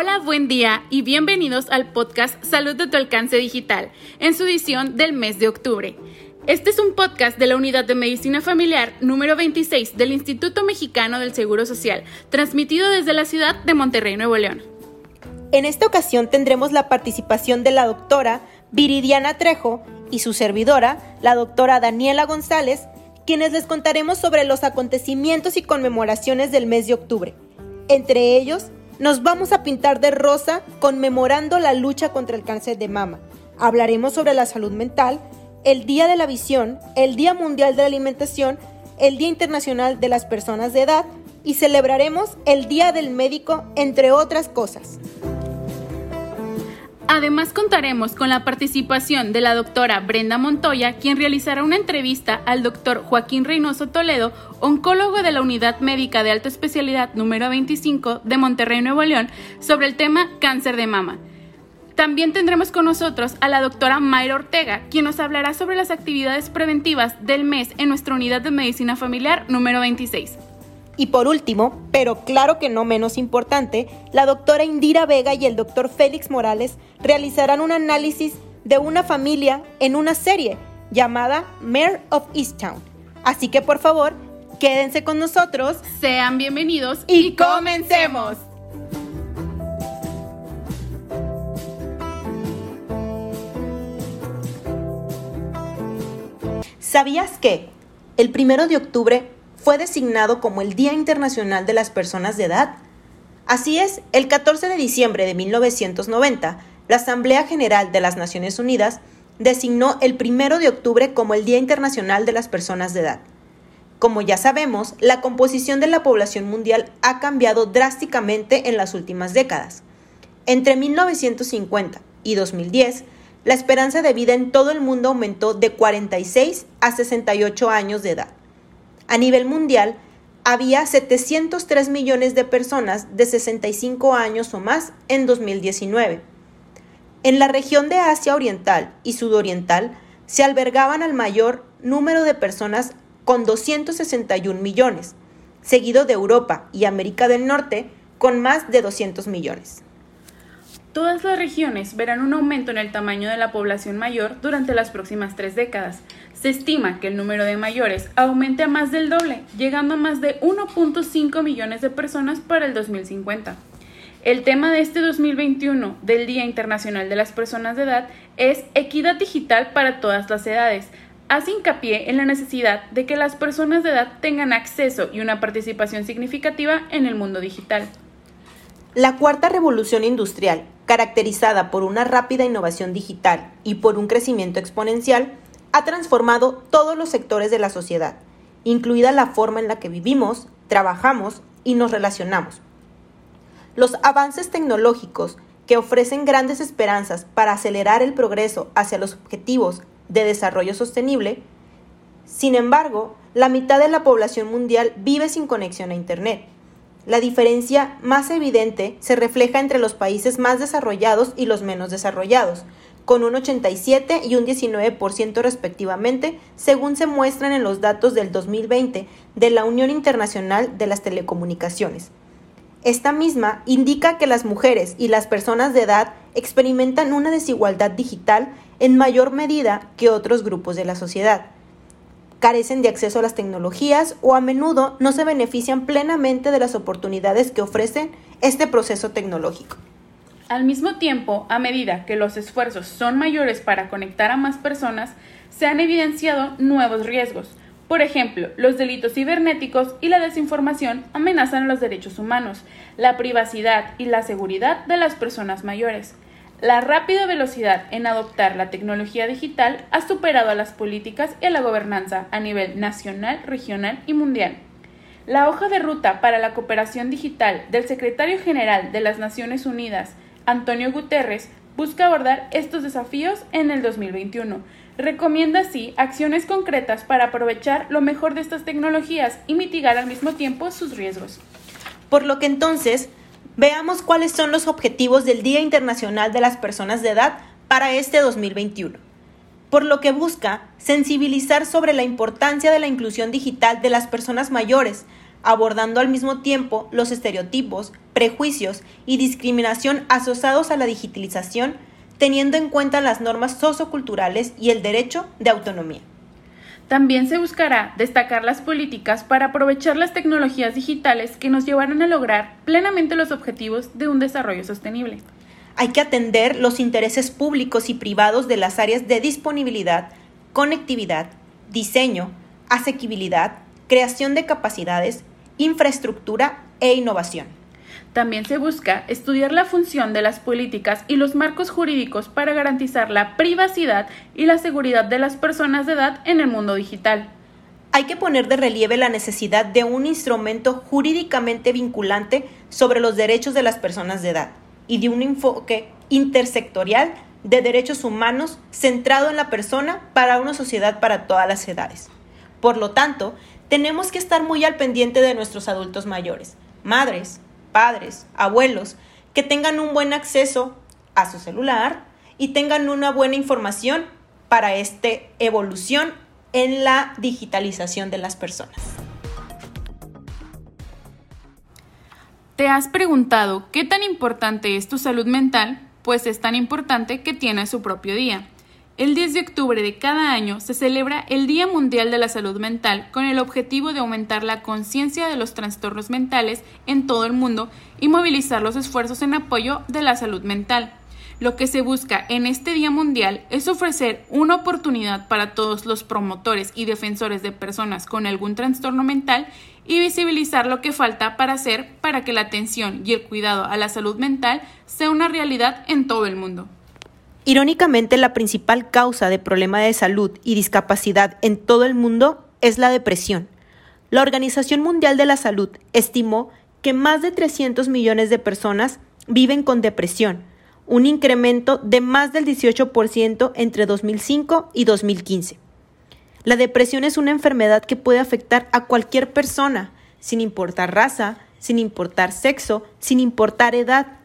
Hola, buen día y bienvenidos al podcast Salud de tu alcance digital, en su edición del mes de octubre. Este es un podcast de la Unidad de Medicina Familiar número 26 del Instituto Mexicano del Seguro Social, transmitido desde la ciudad de Monterrey, Nuevo León. En esta ocasión tendremos la participación de la doctora Viridiana Trejo y su servidora, la doctora Daniela González, quienes les contaremos sobre los acontecimientos y conmemoraciones del mes de octubre. Entre ellos, nos vamos a pintar de rosa conmemorando la lucha contra el cáncer de mama. Hablaremos sobre la salud mental, el Día de la Visión, el Día Mundial de la Alimentación, el Día Internacional de las Personas de Edad y celebraremos el Día del Médico, entre otras cosas. Además contaremos con la participación de la doctora Brenda Montoya, quien realizará una entrevista al doctor Joaquín Reynoso Toledo, oncólogo de la Unidad Médica de Alta Especialidad número 25 de Monterrey, Nuevo León, sobre el tema cáncer de mama. También tendremos con nosotros a la doctora Mayra Ortega, quien nos hablará sobre las actividades preventivas del mes en nuestra unidad de medicina familiar número 26. Y por último, pero claro que no menos importante, la doctora Indira Vega y el doctor Félix Morales realizarán un análisis de una familia en una serie llamada Mayor of Easttown. Así que por favor, quédense con nosotros. Sean bienvenidos y comencemos. ¿Sabías que el primero de octubre fue designado como el Día Internacional de las Personas de Edad? Así es, el 14 de diciembre de 1990, la Asamblea General de las Naciones Unidas designó el primero de octubre como el Día Internacional de las Personas de Edad. Como ya sabemos, la composición de la población mundial ha cambiado drásticamente en las últimas décadas. Entre 1950 y 2010, la esperanza de vida en todo el mundo aumentó de 46 a 68 años de edad. A nivel mundial, había 703 millones de personas de 65 años o más en 2019. En la región de Asia Oriental y Sudoriental se albergaban al mayor número de personas con 261 millones, seguido de Europa y América del Norte con más de 200 millones. Todas las regiones verán un aumento en el tamaño de la población mayor durante las próximas tres décadas. Se estima que el número de mayores aumente a más del doble, llegando a más de 1.5 millones de personas para el 2050. El tema de este 2021 del Día Internacional de las Personas de Edad es equidad digital para todas las edades. Hace hincapié en la necesidad de que las personas de edad tengan acceso y una participación significativa en el mundo digital. La cuarta revolución industrial, caracterizada por una rápida innovación digital y por un crecimiento exponencial, ha transformado todos los sectores de la sociedad, incluida la forma en la que vivimos, trabajamos y nos relacionamos. Los avances tecnológicos que ofrecen grandes esperanzas para acelerar el progreso hacia los objetivos de desarrollo sostenible, sin embargo, la mitad de la población mundial vive sin conexión a Internet la diferencia más evidente se refleja entre los países más desarrollados y los menos desarrollados, con un 87 y un 19% respectivamente, según se muestran en los datos del 2020 de la Unión Internacional de las Telecomunicaciones. Esta misma indica que las mujeres y las personas de edad experimentan una desigualdad digital en mayor medida que otros grupos de la sociedad carecen de acceso a las tecnologías o a menudo no se benefician plenamente de las oportunidades que ofrecen este proceso tecnológico. Al mismo tiempo, a medida que los esfuerzos son mayores para conectar a más personas, se han evidenciado nuevos riesgos. Por ejemplo, los delitos cibernéticos y la desinformación amenazan los derechos humanos, la privacidad y la seguridad de las personas mayores. La rápida velocidad en adoptar la tecnología digital ha superado a las políticas y a la gobernanza a nivel nacional, regional y mundial. La hoja de ruta para la cooperación digital del secretario general de las Naciones Unidas, Antonio Guterres, busca abordar estos desafíos en el 2021. Recomienda así acciones concretas para aprovechar lo mejor de estas tecnologías y mitigar al mismo tiempo sus riesgos. Por lo que entonces Veamos cuáles son los objetivos del Día Internacional de las Personas de Edad para este 2021. Por lo que busca sensibilizar sobre la importancia de la inclusión digital de las personas mayores, abordando al mismo tiempo los estereotipos, prejuicios y discriminación asociados a la digitalización, teniendo en cuenta las normas socioculturales y el derecho de autonomía. También se buscará destacar las políticas para aprovechar las tecnologías digitales que nos llevarán a lograr plenamente los objetivos de un desarrollo sostenible. Hay que atender los intereses públicos y privados de las áreas de disponibilidad, conectividad, diseño, asequibilidad, creación de capacidades, infraestructura e innovación. También se busca estudiar la función de las políticas y los marcos jurídicos para garantizar la privacidad y la seguridad de las personas de edad en el mundo digital. Hay que poner de relieve la necesidad de un instrumento jurídicamente vinculante sobre los derechos de las personas de edad y de un enfoque intersectorial de derechos humanos centrado en la persona para una sociedad para todas las edades. Por lo tanto, tenemos que estar muy al pendiente de nuestros adultos mayores, madres, padres, abuelos, que tengan un buen acceso a su celular y tengan una buena información para esta evolución en la digitalización de las personas. ¿Te has preguntado qué tan importante es tu salud mental? Pues es tan importante que tiene su propio día. El 10 de octubre de cada año se celebra el Día Mundial de la Salud Mental con el objetivo de aumentar la conciencia de los trastornos mentales en todo el mundo y movilizar los esfuerzos en apoyo de la salud mental. Lo que se busca en este Día Mundial es ofrecer una oportunidad para todos los promotores y defensores de personas con algún trastorno mental y visibilizar lo que falta para hacer para que la atención y el cuidado a la salud mental sea una realidad en todo el mundo. Irónicamente, la principal causa de problemas de salud y discapacidad en todo el mundo es la depresión. La Organización Mundial de la Salud estimó que más de 300 millones de personas viven con depresión, un incremento de más del 18% entre 2005 y 2015. La depresión es una enfermedad que puede afectar a cualquier persona, sin importar raza, sin importar sexo, sin importar edad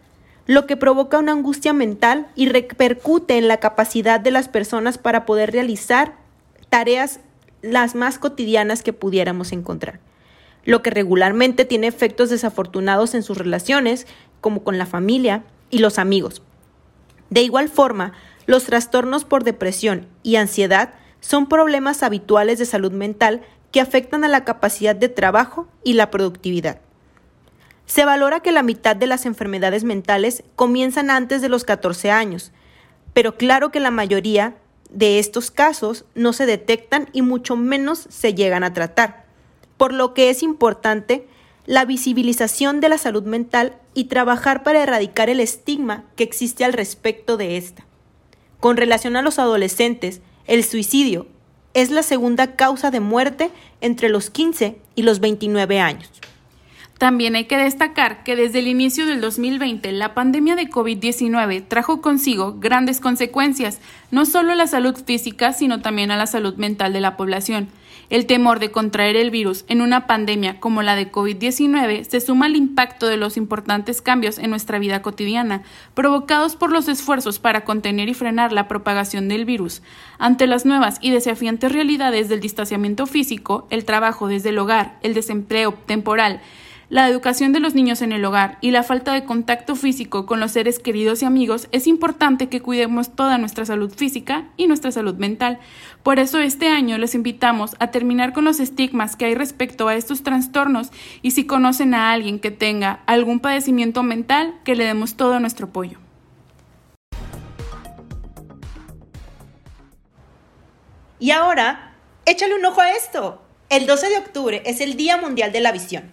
lo que provoca una angustia mental y repercute en la capacidad de las personas para poder realizar tareas las más cotidianas que pudiéramos encontrar, lo que regularmente tiene efectos desafortunados en sus relaciones, como con la familia y los amigos. De igual forma, los trastornos por depresión y ansiedad son problemas habituales de salud mental que afectan a la capacidad de trabajo y la productividad. Se valora que la mitad de las enfermedades mentales comienzan antes de los 14 años, pero claro que la mayoría de estos casos no se detectan y mucho menos se llegan a tratar, por lo que es importante la visibilización de la salud mental y trabajar para erradicar el estigma que existe al respecto de esta. Con relación a los adolescentes, el suicidio es la segunda causa de muerte entre los 15 y los 29 años. También hay que destacar que desde el inicio del 2020 la pandemia de COVID-19 trajo consigo grandes consecuencias, no solo a la salud física, sino también a la salud mental de la población. El temor de contraer el virus en una pandemia como la de COVID-19 se suma al impacto de los importantes cambios en nuestra vida cotidiana, provocados por los esfuerzos para contener y frenar la propagación del virus. Ante las nuevas y desafiantes realidades del distanciamiento físico, el trabajo desde el hogar, el desempleo temporal, la educación de los niños en el hogar y la falta de contacto físico con los seres queridos y amigos, es importante que cuidemos toda nuestra salud física y nuestra salud mental. Por eso este año les invitamos a terminar con los estigmas que hay respecto a estos trastornos y si conocen a alguien que tenga algún padecimiento mental, que le demos todo nuestro apoyo. Y ahora, échale un ojo a esto. El 12 de octubre es el Día Mundial de la Visión.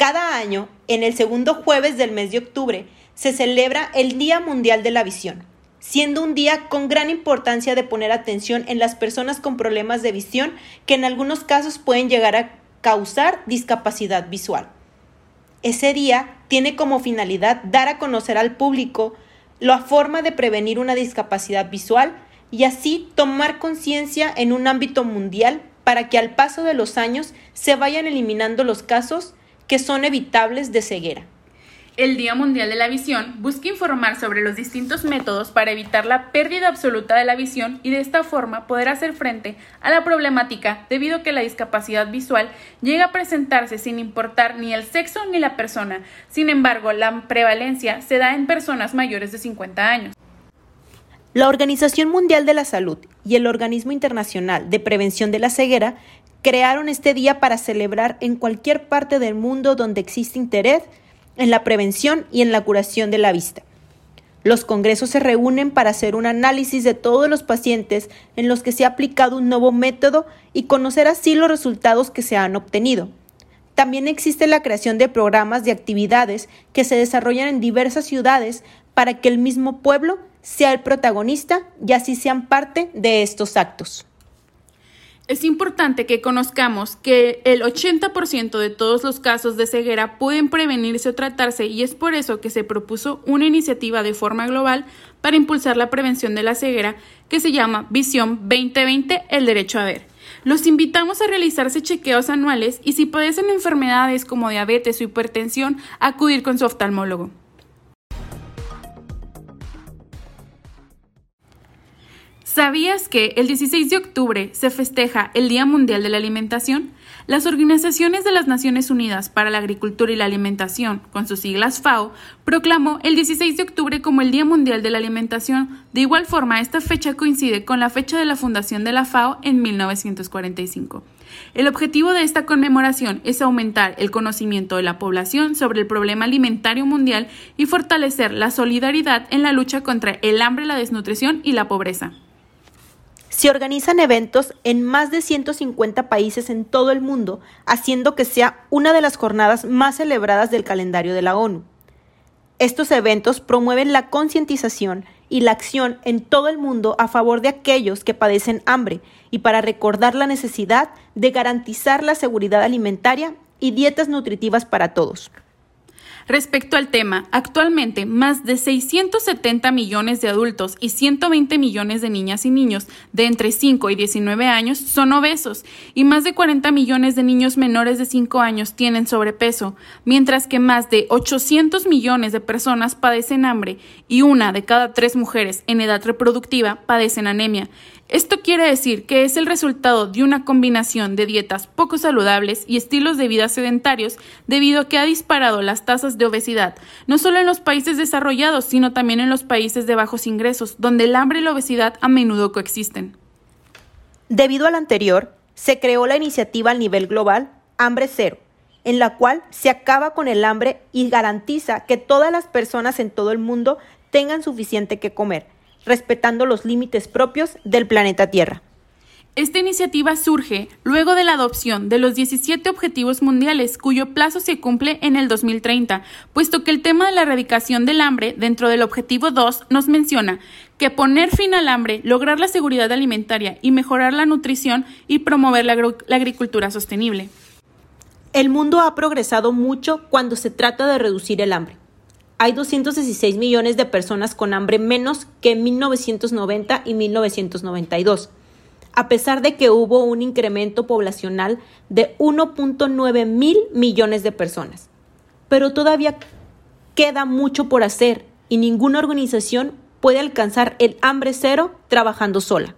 Cada año, en el segundo jueves del mes de octubre, se celebra el Día Mundial de la Visión, siendo un día con gran importancia de poner atención en las personas con problemas de visión que en algunos casos pueden llegar a causar discapacidad visual. Ese día tiene como finalidad dar a conocer al público la forma de prevenir una discapacidad visual y así tomar conciencia en un ámbito mundial para que al paso de los años se vayan eliminando los casos que son evitables de ceguera. El Día Mundial de la Visión busca informar sobre los distintos métodos para evitar la pérdida absoluta de la visión y de esta forma poder hacer frente a la problemática debido a que la discapacidad visual llega a presentarse sin importar ni el sexo ni la persona. Sin embargo, la prevalencia se da en personas mayores de 50 años. La Organización Mundial de la Salud y el Organismo Internacional de Prevención de la Ceguera crearon este día para celebrar en cualquier parte del mundo donde existe interés en la prevención y en la curación de la vista. Los congresos se reúnen para hacer un análisis de todos los pacientes en los que se ha aplicado un nuevo método y conocer así los resultados que se han obtenido. También existe la creación de programas de actividades que se desarrollan en diversas ciudades para que el mismo pueblo sea el protagonista y así sean parte de estos actos. Es importante que conozcamos que el 80% de todos los casos de ceguera pueden prevenirse o tratarse y es por eso que se propuso una iniciativa de forma global para impulsar la prevención de la ceguera que se llama Visión 2020, el derecho a ver. Los invitamos a realizarse chequeos anuales y si padecen enfermedades como diabetes o hipertensión, acudir con su oftalmólogo. ¿Sabías que el 16 de octubre se festeja el Día Mundial de la Alimentación? Las organizaciones de las Naciones Unidas para la Agricultura y la Alimentación, con sus siglas FAO, proclamó el 16 de octubre como el Día Mundial de la Alimentación. De igual forma, esta fecha coincide con la fecha de la fundación de la FAO en 1945. El objetivo de esta conmemoración es aumentar el conocimiento de la población sobre el problema alimentario mundial y fortalecer la solidaridad en la lucha contra el hambre, la desnutrición y la pobreza. Se organizan eventos en más de 150 países en todo el mundo, haciendo que sea una de las jornadas más celebradas del calendario de la ONU. Estos eventos promueven la concientización y la acción en todo el mundo a favor de aquellos que padecen hambre y para recordar la necesidad de garantizar la seguridad alimentaria y dietas nutritivas para todos. Respecto al tema, actualmente más de 670 millones de adultos y 120 millones de niñas y niños de entre 5 y 19 años son obesos y más de 40 millones de niños menores de 5 años tienen sobrepeso, mientras que más de 800 millones de personas padecen hambre y una de cada tres mujeres en edad reproductiva padecen anemia. Esto quiere decir que es el resultado de una combinación de dietas poco saludables y estilos de vida sedentarios debido a que ha disparado las tasas de obesidad, no solo en los países desarrollados, sino también en los países de bajos ingresos, donde el hambre y la obesidad a menudo coexisten. Debido al anterior, se creó la iniciativa a nivel global Hambre Cero, en la cual se acaba con el hambre y garantiza que todas las personas en todo el mundo tengan suficiente que comer respetando los límites propios del planeta Tierra. Esta iniciativa surge luego de la adopción de los 17 Objetivos Mundiales, cuyo plazo se cumple en el 2030, puesto que el tema de la erradicación del hambre dentro del Objetivo 2 nos menciona que poner fin al hambre, lograr la seguridad alimentaria y mejorar la nutrición y promover la, la agricultura sostenible. El mundo ha progresado mucho cuando se trata de reducir el hambre hay 216 millones de personas con hambre menos que en 1990 y 1992, a pesar de que hubo un incremento poblacional de 1.9 mil millones de personas. Pero todavía queda mucho por hacer y ninguna organización puede alcanzar el hambre cero trabajando sola.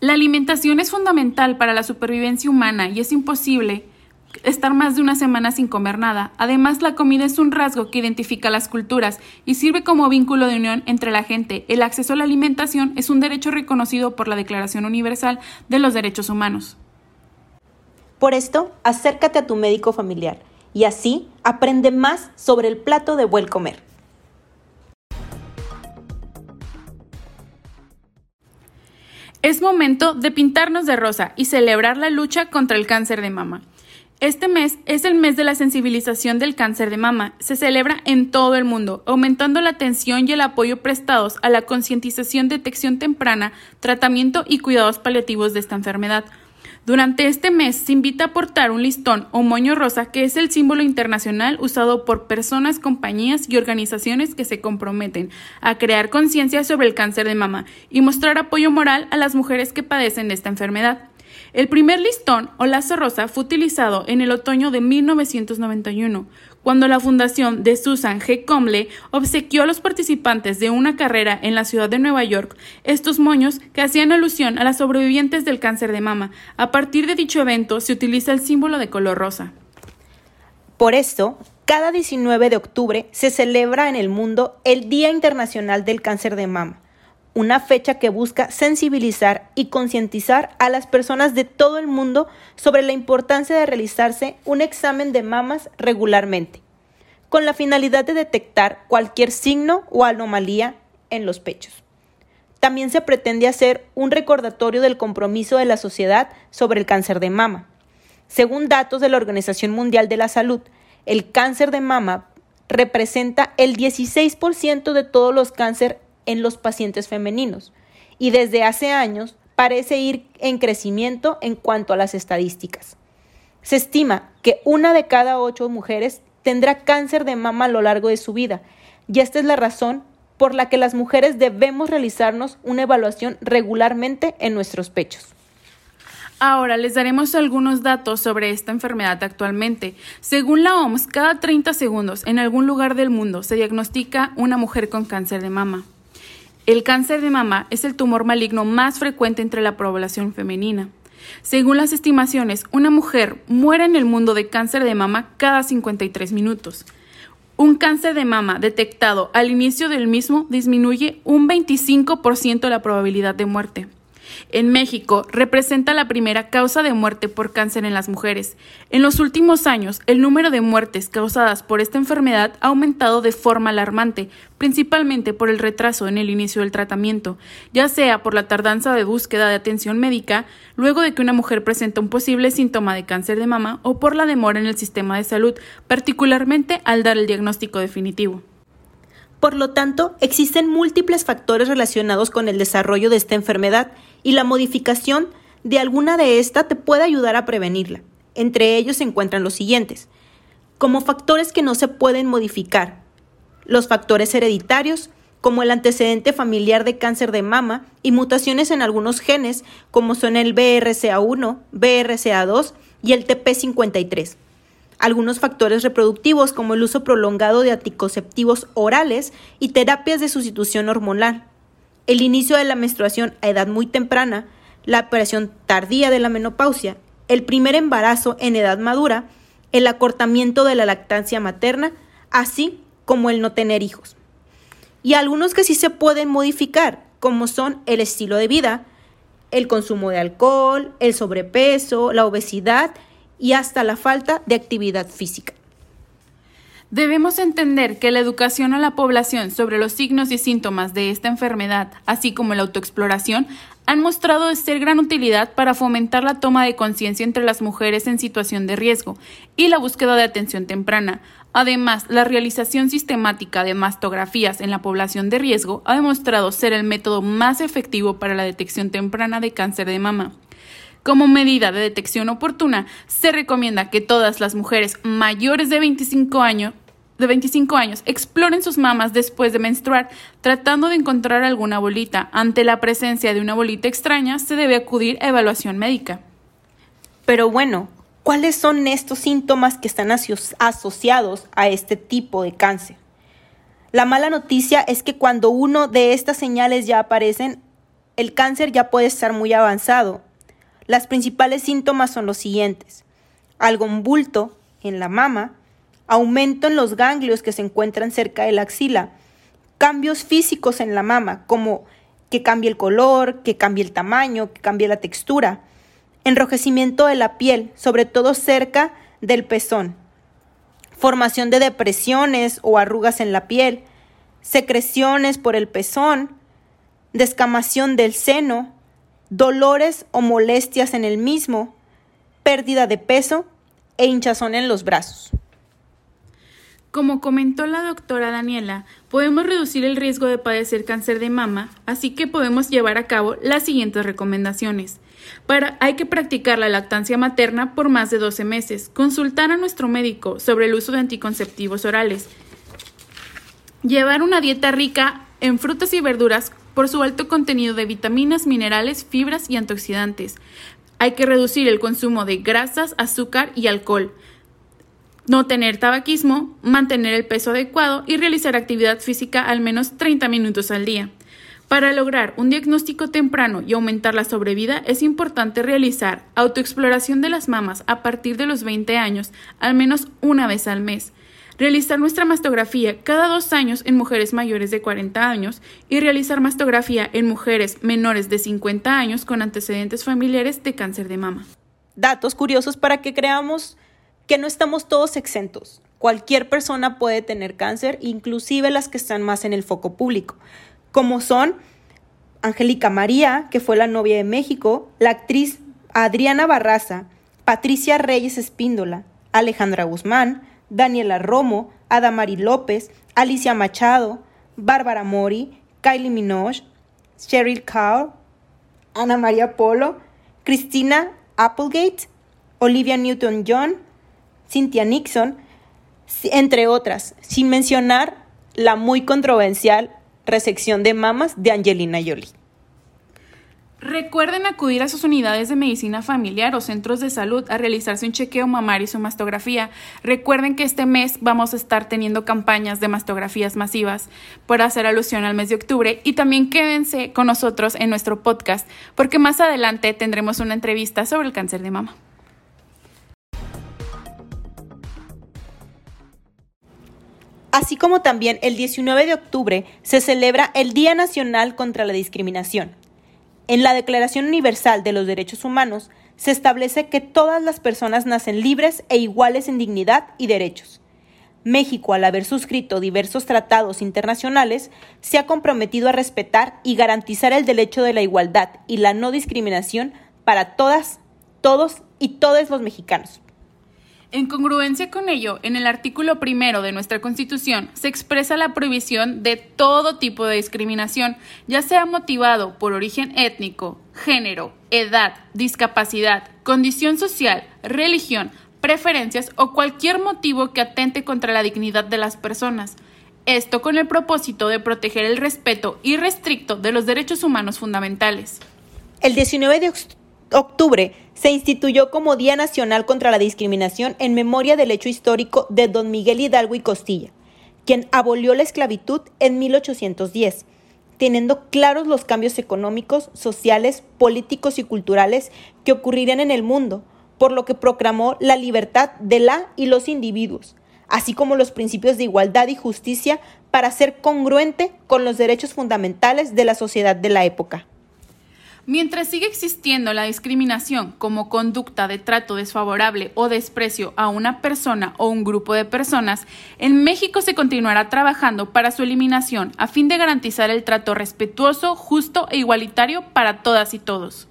La alimentación es fundamental para la supervivencia humana y es imposible estar más de una semana sin comer nada. Además, la comida es un rasgo que identifica las culturas y sirve como vínculo de unión entre la gente. El acceso a la alimentación es un derecho reconocido por la Declaración Universal de los Derechos Humanos. Por esto, acércate a tu médico familiar y así aprende más sobre el plato de buen comer. Es momento de pintarnos de rosa y celebrar la lucha contra el cáncer de mama. Este mes es el mes de la sensibilización del cáncer de mama. Se celebra en todo el mundo, aumentando la atención y el apoyo prestados a la concientización, detección temprana, tratamiento y cuidados paliativos de esta enfermedad. Durante este mes se invita a portar un listón o moño rosa, que es el símbolo internacional usado por personas, compañías y organizaciones que se comprometen a crear conciencia sobre el cáncer de mama y mostrar apoyo moral a las mujeres que padecen esta enfermedad. El primer listón o lazo rosa fue utilizado en el otoño de 1991, cuando la fundación de Susan G. Comley obsequió a los participantes de una carrera en la ciudad de Nueva York estos moños que hacían alusión a las sobrevivientes del cáncer de mama. A partir de dicho evento se utiliza el símbolo de color rosa. Por esto, cada 19 de octubre se celebra en el mundo el Día Internacional del Cáncer de Mama, una fecha que busca sensibilizar y concientizar a las personas de todo el mundo sobre la importancia de realizarse un examen de mamas regularmente, con la finalidad de detectar cualquier signo o anomalía en los pechos. También se pretende hacer un recordatorio del compromiso de la sociedad sobre el cáncer de mama. Según datos de la Organización Mundial de la Salud, el cáncer de mama representa el 16% de todos los cánceres en los pacientes femeninos y desde hace años parece ir en crecimiento en cuanto a las estadísticas. Se estima que una de cada ocho mujeres tendrá cáncer de mama a lo largo de su vida y esta es la razón por la que las mujeres debemos realizarnos una evaluación regularmente en nuestros pechos. Ahora les daremos algunos datos sobre esta enfermedad actualmente. Según la OMS, cada 30 segundos en algún lugar del mundo se diagnostica una mujer con cáncer de mama. El cáncer de mama es el tumor maligno más frecuente entre la población femenina. Según las estimaciones, una mujer muere en el mundo de cáncer de mama cada 53 minutos. Un cáncer de mama detectado al inicio del mismo disminuye un 25% la probabilidad de muerte. En México representa la primera causa de muerte por cáncer en las mujeres. En los últimos años, el número de muertes causadas por esta enfermedad ha aumentado de forma alarmante, principalmente por el retraso en el inicio del tratamiento, ya sea por la tardanza de búsqueda de atención médica, luego de que una mujer presenta un posible síntoma de cáncer de mama o por la demora en el sistema de salud, particularmente al dar el diagnóstico definitivo. Por lo tanto, existen múltiples factores relacionados con el desarrollo de esta enfermedad y la modificación de alguna de estas te puede ayudar a prevenirla. Entre ellos se encuentran los siguientes. Como factores que no se pueden modificar, los factores hereditarios, como el antecedente familiar de cáncer de mama y mutaciones en algunos genes, como son el BRCA1, BRCA2 y el TP53 algunos factores reproductivos como el uso prolongado de anticonceptivos orales y terapias de sustitución hormonal, el inicio de la menstruación a edad muy temprana, la aparición tardía de la menopausia, el primer embarazo en edad madura, el acortamiento de la lactancia materna, así como el no tener hijos. Y algunos que sí se pueden modificar, como son el estilo de vida, el consumo de alcohol, el sobrepeso, la obesidad y hasta la falta de actividad física. Debemos entender que la educación a la población sobre los signos y síntomas de esta enfermedad, así como la autoexploración, han mostrado ser gran utilidad para fomentar la toma de conciencia entre las mujeres en situación de riesgo y la búsqueda de atención temprana. Además, la realización sistemática de mastografías en la población de riesgo ha demostrado ser el método más efectivo para la detección temprana de cáncer de mama. Como medida de detección oportuna, se recomienda que todas las mujeres mayores de 25 años de 25 años exploren sus mamas después de menstruar, tratando de encontrar alguna bolita. Ante la presencia de una bolita extraña, se debe acudir a evaluación médica. Pero bueno, ¿cuáles son estos síntomas que están asociados a este tipo de cáncer? La mala noticia es que cuando uno de estas señales ya aparecen, el cáncer ya puede estar muy avanzado las principales síntomas son los siguientes. Algo bulto en la mama, aumento en los ganglios que se encuentran cerca de la axila, cambios físicos en la mama, como que cambie el color, que cambie el tamaño, que cambie la textura, enrojecimiento de la piel, sobre todo cerca del pezón, formación de depresiones o arrugas en la piel, secreciones por el pezón, descamación del seno, dolores o molestias en el mismo, pérdida de peso e hinchazón en los brazos. Como comentó la doctora Daniela, podemos reducir el riesgo de padecer cáncer de mama, así que podemos llevar a cabo las siguientes recomendaciones. Hay que practicar la lactancia materna por más de 12 meses, consultar a nuestro médico sobre el uso de anticonceptivos orales, llevar una dieta rica en frutas y verduras por su alto contenido de vitaminas, minerales, fibras y antioxidantes. Hay que reducir el consumo de grasas, azúcar y alcohol. No tener tabaquismo, mantener el peso adecuado y realizar actividad física al menos 30 minutos al día. Para lograr un diagnóstico temprano y aumentar la sobrevida es importante realizar autoexploración de las mamas a partir de los 20 años, al menos una vez al mes, realizar nuestra mastografía cada dos años en mujeres mayores de 40 años y realizar mastografía en mujeres menores de 50 años con antecedentes familiares de cáncer de mama. Datos curiosos para que creamos que no estamos todos exentos. Cualquier persona puede tener cáncer, inclusive las que están más en el foco público, como son Angélica María, que fue la novia de México, la actriz Adriana Barraza, Patricia Reyes Espíndola, Alejandra Guzmán, Daniela Romo, Adamari López, Alicia Machado, Bárbara Mori, Kylie Minogue, Cheryl Carr, Ana María Polo, Cristina Applegate, Olivia Newton-John, Cynthia Nixon, entre otras, sin mencionar la muy controversial resección de mamas de Angelina Jolie. Recuerden acudir a sus unidades de medicina familiar o centros de salud a realizarse un chequeo mamar y su mastografía. Recuerden que este mes vamos a estar teniendo campañas de mastografías masivas por hacer alusión al mes de octubre y también quédense con nosotros en nuestro podcast porque más adelante tendremos una entrevista sobre el cáncer de mama. Así como también el 19 de octubre se celebra el Día Nacional contra la Discriminación. En la Declaración Universal de los Derechos Humanos se establece que todas las personas nacen libres e iguales en dignidad y derechos. México, al haber suscrito diversos tratados internacionales, se ha comprometido a respetar y garantizar el derecho de la igualdad y la no discriminación para todas, todos y todos los mexicanos. En congruencia con ello, en el artículo primero de nuestra Constitución se expresa la prohibición de todo tipo de discriminación, ya sea motivado por origen étnico, género, edad, discapacidad, condición social, religión, preferencias o cualquier motivo que atente contra la dignidad de las personas. Esto con el propósito de proteger el respeto irrestricto de los derechos humanos fundamentales. El 19 de octubre se instituyó como Día Nacional contra la Discriminación en memoria del hecho histórico de don Miguel Hidalgo y Costilla, quien abolió la esclavitud en 1810, teniendo claros los cambios económicos, sociales, políticos y culturales que ocurrirían en el mundo, por lo que proclamó la libertad de la y los individuos, así como los principios de igualdad y justicia para ser congruente con los derechos fundamentales de la sociedad de la época. Mientras sigue existiendo la discriminación como conducta de trato desfavorable o desprecio a una persona o un grupo de personas, en México se continuará trabajando para su eliminación a fin de garantizar el trato respetuoso, justo e igualitario para todas y todos.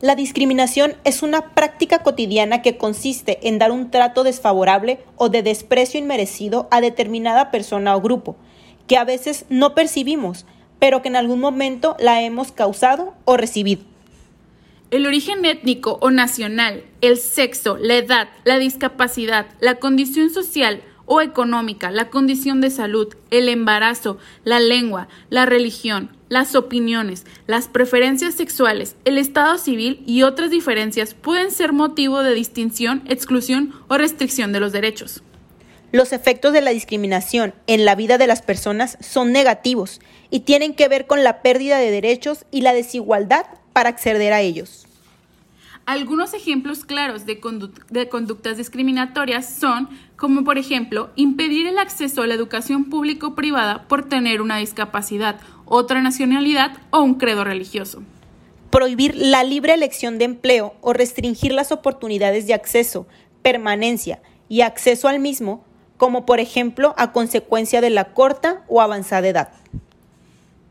La discriminación es una práctica cotidiana que consiste en dar un trato desfavorable o de desprecio inmerecido a determinada persona o grupo, que a veces no percibimos, pero que en algún momento la hemos causado o recibido. El origen étnico o nacional, el sexo, la edad, la discapacidad, la condición social o económica, la condición de salud, el embarazo, la lengua, la religión, las opiniones, las preferencias sexuales, el estado civil y otras diferencias pueden ser motivo de distinción, exclusión o restricción de los derechos. Los efectos de la discriminación en la vida de las personas son negativos y tienen que ver con la pérdida de derechos y la desigualdad para acceder a ellos. Algunos ejemplos claros de, conductas discriminatorias son, como por ejemplo, impedir el acceso a la educación público privada por tener una discapacidad, otra nacionalidad o un credo religioso. Prohibir la libre elección de empleo o restringir las oportunidades de acceso, permanencia y acceso al mismo como por ejemplo a consecuencia de la corta o avanzada edad.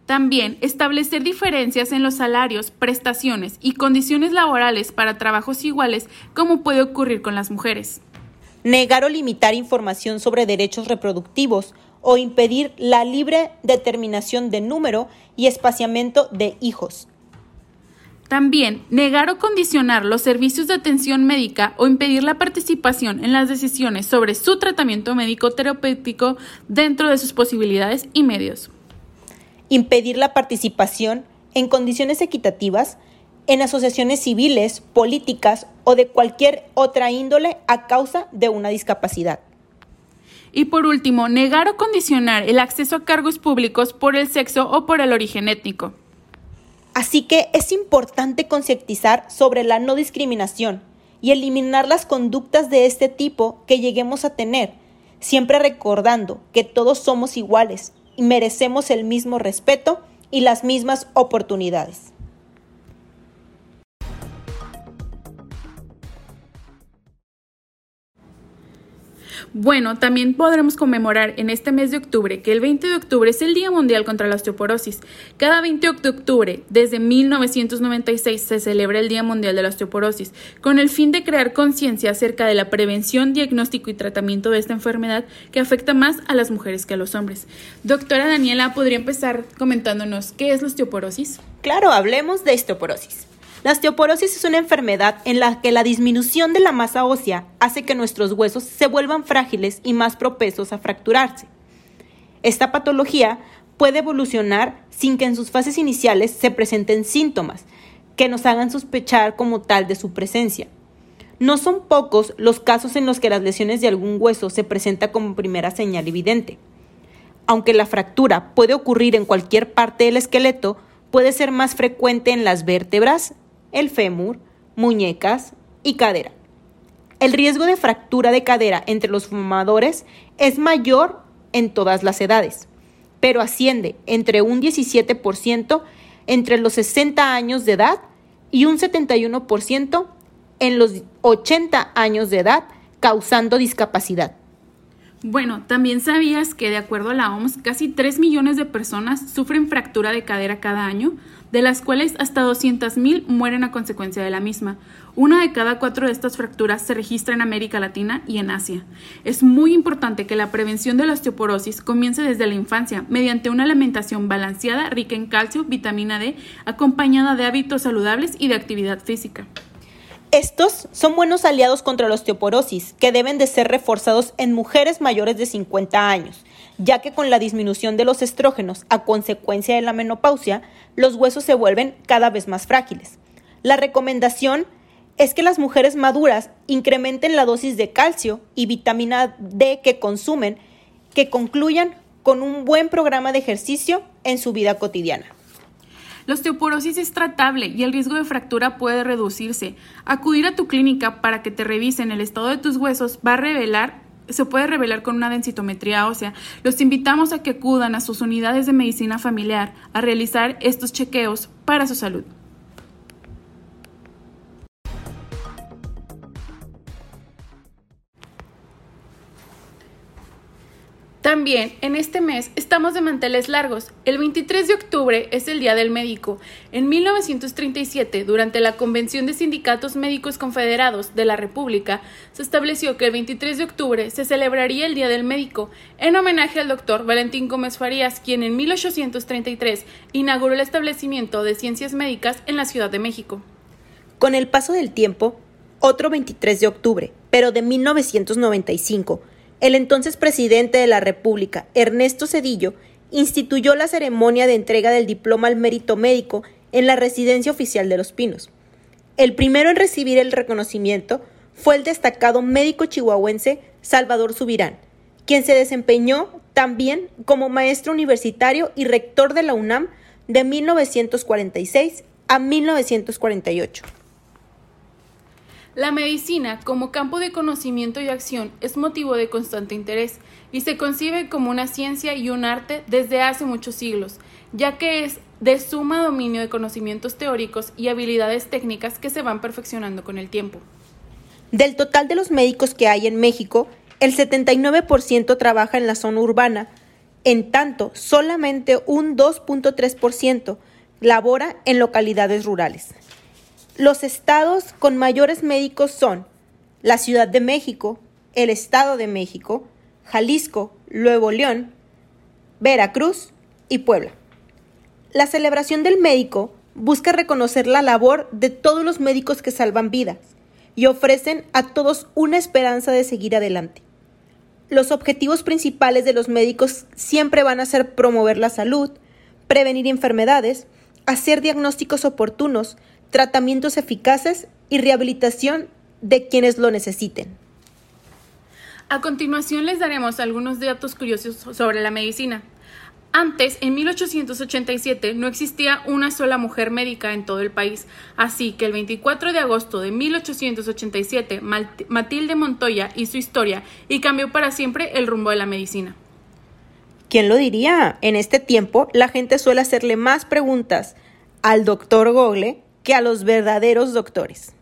También establecer diferencias en los salarios, prestaciones y condiciones laborales para trabajos iguales como puede ocurrir con las mujeres. Negar o limitar información sobre derechos reproductivos o impedir la libre determinación de número y espaciamiento de hijos, también, negar o condicionar los servicios de atención médica o impedir la participación en las decisiones sobre su tratamiento médico terapéutico dentro de sus posibilidades y medios. Impedir la participación en condiciones equitativas en asociaciones civiles, políticas o de cualquier otra índole a causa de una discapacidad. Y por último, negar o condicionar el acceso a cargos públicos por el sexo o por el origen étnico. Así que es importante concientizar sobre la no discriminación y eliminar las conductas de este tipo que lleguemos a tener, siempre recordando que todos somos iguales y merecemos el mismo respeto y las mismas oportunidades. Bueno, también podremos conmemorar en este mes de octubre que el 20 de octubre es el Día Mundial contra la Osteoporosis. Cada 20 de octubre, desde 1996, se celebra el Día Mundial de la Osteoporosis, con el fin de crear conciencia acerca de la prevención, diagnóstico y tratamiento de esta enfermedad que afecta más a las mujeres que a los hombres. Doctora Daniela, ¿podría empezar comentándonos qué es la osteoporosis? Claro, hablemos de osteoporosis. La osteoporosis es una enfermedad en la que la disminución de la masa ósea hace que nuestros huesos se vuelvan frágiles y más propensos a fracturarse. Esta patología puede evolucionar sin que en sus fases iniciales se presenten síntomas que nos hagan sospechar como tal de su presencia. No son pocos los casos en los que las lesiones de algún hueso se presentan como primera señal evidente. Aunque la fractura puede ocurrir en cualquier parte del esqueleto, puede ser más frecuente en las vértebras, el fémur, muñecas y cadera. El riesgo de fractura de cadera entre los fumadores es mayor en todas las edades, pero asciende entre un 17% entre los 60 años de edad y un 71% en los 80 años de edad, causando discapacidad. Bueno, también sabías que de acuerdo a la OMS, casi 3 millones de personas sufren fractura de cadera cada año, de las cuales hasta 200.000 mueren a consecuencia de la misma. Una de cada cuatro de estas fracturas se registra en América Latina y en Asia. Es muy importante que la prevención de la osteoporosis comience desde la infancia mediante una alimentación balanceada rica en calcio, vitamina D, acompañada de hábitos saludables y de actividad física. Estos son buenos aliados contra la osteoporosis, que deben de ser reforzados en mujeres mayores de 50 años, ya que con la disminución de los estrógenos a consecuencia de la menopausia, los huesos se vuelven cada vez más frágiles. La recomendación es que las mujeres maduras incrementen la dosis de calcio y vitamina D que consumen, que concluyan con un buen programa de ejercicio en su vida cotidiana. La osteoporosis es tratable y el riesgo de fractura puede reducirse. Acudir a tu clínica para que te revisen el estado de tus huesos va a revelar se puede revelar con una densitometría ósea. Los invitamos a que acudan a sus unidades de medicina familiar a realizar estos chequeos para su salud. También en este mes estamos de manteles largos. El 23 de octubre es el Día del Médico. En 1937, durante la Convención de Sindicatos Médicos Confederados de la República, se estableció que el 23 de octubre se celebraría el Día del Médico en homenaje al doctor Valentín Gómez Farías, quien en 1833 inauguró el establecimiento de ciencias médicas en la Ciudad de México. Con el paso del tiempo, otro 23 de octubre, pero de 1995, el entonces presidente de la República, Ernesto Cedillo, instituyó la ceremonia de entrega del diploma al mérito médico en la residencia oficial de Los Pinos. El primero en recibir el reconocimiento fue el destacado médico chihuahuense Salvador Subirán, quien se desempeñó también como maestro universitario y rector de la UNAM de 1946 a 1948. La medicina, como campo de conocimiento y acción, es motivo de constante interés y se concibe como una ciencia y un arte desde hace muchos siglos, ya que es de suma dominio de conocimientos teóricos y habilidades técnicas que se van perfeccionando con el tiempo. Del total de los médicos que hay en México, el 79% trabaja en la zona urbana, en tanto solamente un 2.3% labora en localidades rurales. Los estados con mayores médicos son la Ciudad de México, el Estado de México, Jalisco, Nuevo León, Veracruz y Puebla. La celebración del médico busca reconocer la labor de todos los médicos que salvan vidas y ofrecen a todos una esperanza de seguir adelante. Los objetivos principales de los médicos siempre van a ser promover la salud, prevenir enfermedades, hacer diagnósticos oportunos, tratamientos eficaces y rehabilitación de quienes lo necesiten. A continuación les daremos algunos datos curiosos sobre la medicina. Antes, en 1887, no existía una sola mujer médica en todo el país, así que el 24 de agosto de 1887, Matilde Montoya hizo historia y cambió para siempre el rumbo de la medicina. ¿Quién lo diría? En este tiempo, la gente suele hacerle más preguntas al doctor Google que a los verdaderos doctores.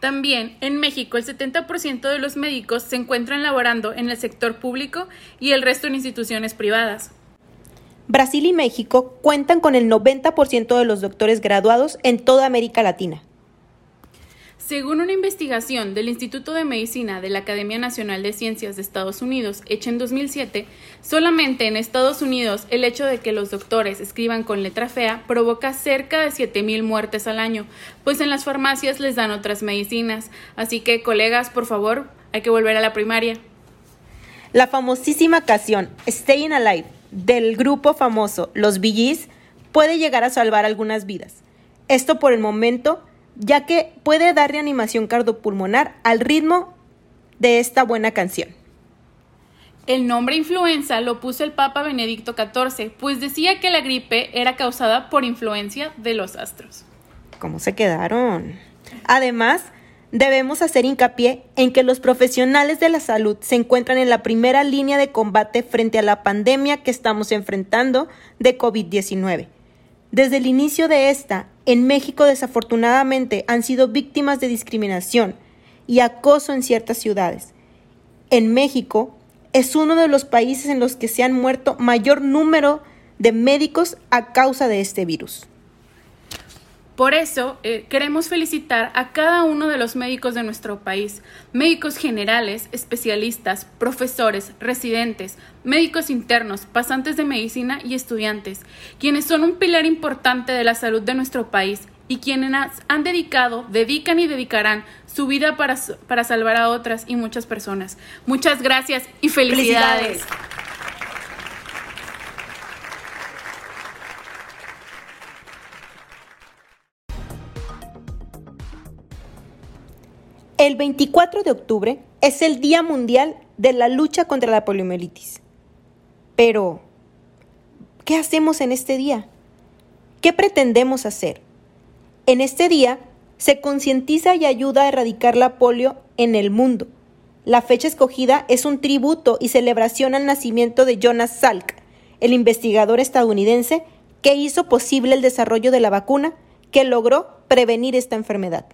También en México el 70% de los médicos se encuentran laborando en el sector público y el resto en instituciones privadas. Brasil y México cuentan con el 90% de los doctores graduados en toda América Latina. Según una investigación del Instituto de Medicina de la Academia Nacional de Ciencias de Estados Unidos, hecha en 2007, solamente en Estados Unidos el hecho de que los doctores escriban con letra fea provoca cerca de 7.000 muertes al año, pues en las farmacias les dan otras medicinas. Así que, colegas, por favor, hay que volver a la primaria. La famosísima canción Staying Alive del grupo famoso Los Billys puede llegar a salvar algunas vidas. Esto por el momento ya que puede dar reanimación cardiopulmonar al ritmo de esta buena canción. El nombre influenza lo puso el Papa Benedicto XIV, pues decía que la gripe era causada por influencia de los astros. ¿Cómo se quedaron? Además, debemos hacer hincapié en que los profesionales de la salud se encuentran en la primera línea de combate frente a la pandemia que estamos enfrentando de COVID-19 desde el inicio de esta, en México desafortunadamente han sido víctimas de discriminación y acoso en ciertas ciudades. En México es uno de los países en los que se han muerto mayor número de médicos a causa de este virus. Por eso eh, queremos felicitar a cada uno de los médicos de nuestro país, médicos generales, especialistas, profesores, residentes, médicos internos, pasantes de medicina y estudiantes, quienes son un pilar importante de la salud de nuestro país y quienes han dedicado, dedican y dedicarán su vida para, para salvar a otras y muchas personas. Muchas gracias y felicidades. El 24 de octubre es el Día Mundial de la Lucha contra la Poliomielitis. Pero, ¿qué hacemos en este día? ¿Qué pretendemos hacer? En este día se concientiza y ayuda a erradicar la polio en el mundo. La fecha escogida es un tributo y celebración al nacimiento de Jonas Salk, el investigador estadounidense que hizo posible el desarrollo de la vacuna que logró prevenir esta enfermedad.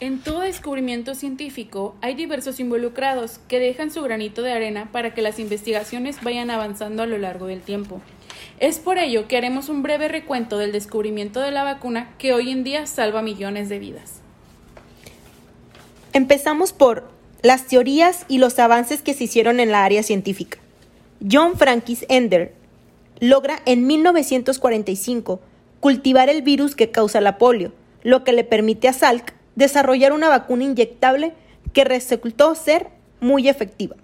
En todo descubrimiento científico hay diversos involucrados que dejan su granito de arena para que las investigaciones vayan avanzando a lo largo del tiempo. Es por ello que haremos un breve recuento del descubrimiento de la vacuna que hoy en día salva millones de vidas. Empezamos por las teorías y los avances que se hicieron en la área científica. John Frankis Ender logra en 1945 cultivar el virus que causa la polio, lo que le permite a Salk desarrollar una vacuna inyectable que resultó ser muy efectiva.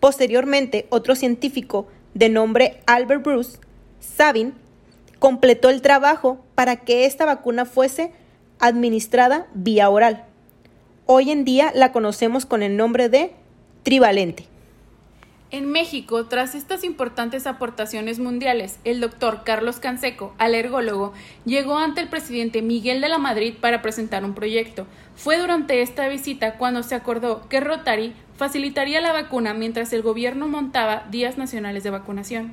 Posteriormente, otro científico de nombre Albert Bruce Sabin completó el trabajo para que esta vacuna fuese administrada vía oral. Hoy en día la conocemos con el nombre de trivalente. En México, tras estas importantes aportaciones mundiales, el doctor Carlos Canseco, alergólogo, llegó ante el presidente Miguel de la Madrid para presentar un proyecto. Fue durante esta visita cuando se acordó que Rotary facilitaría la vacuna mientras el gobierno montaba días nacionales de vacunación.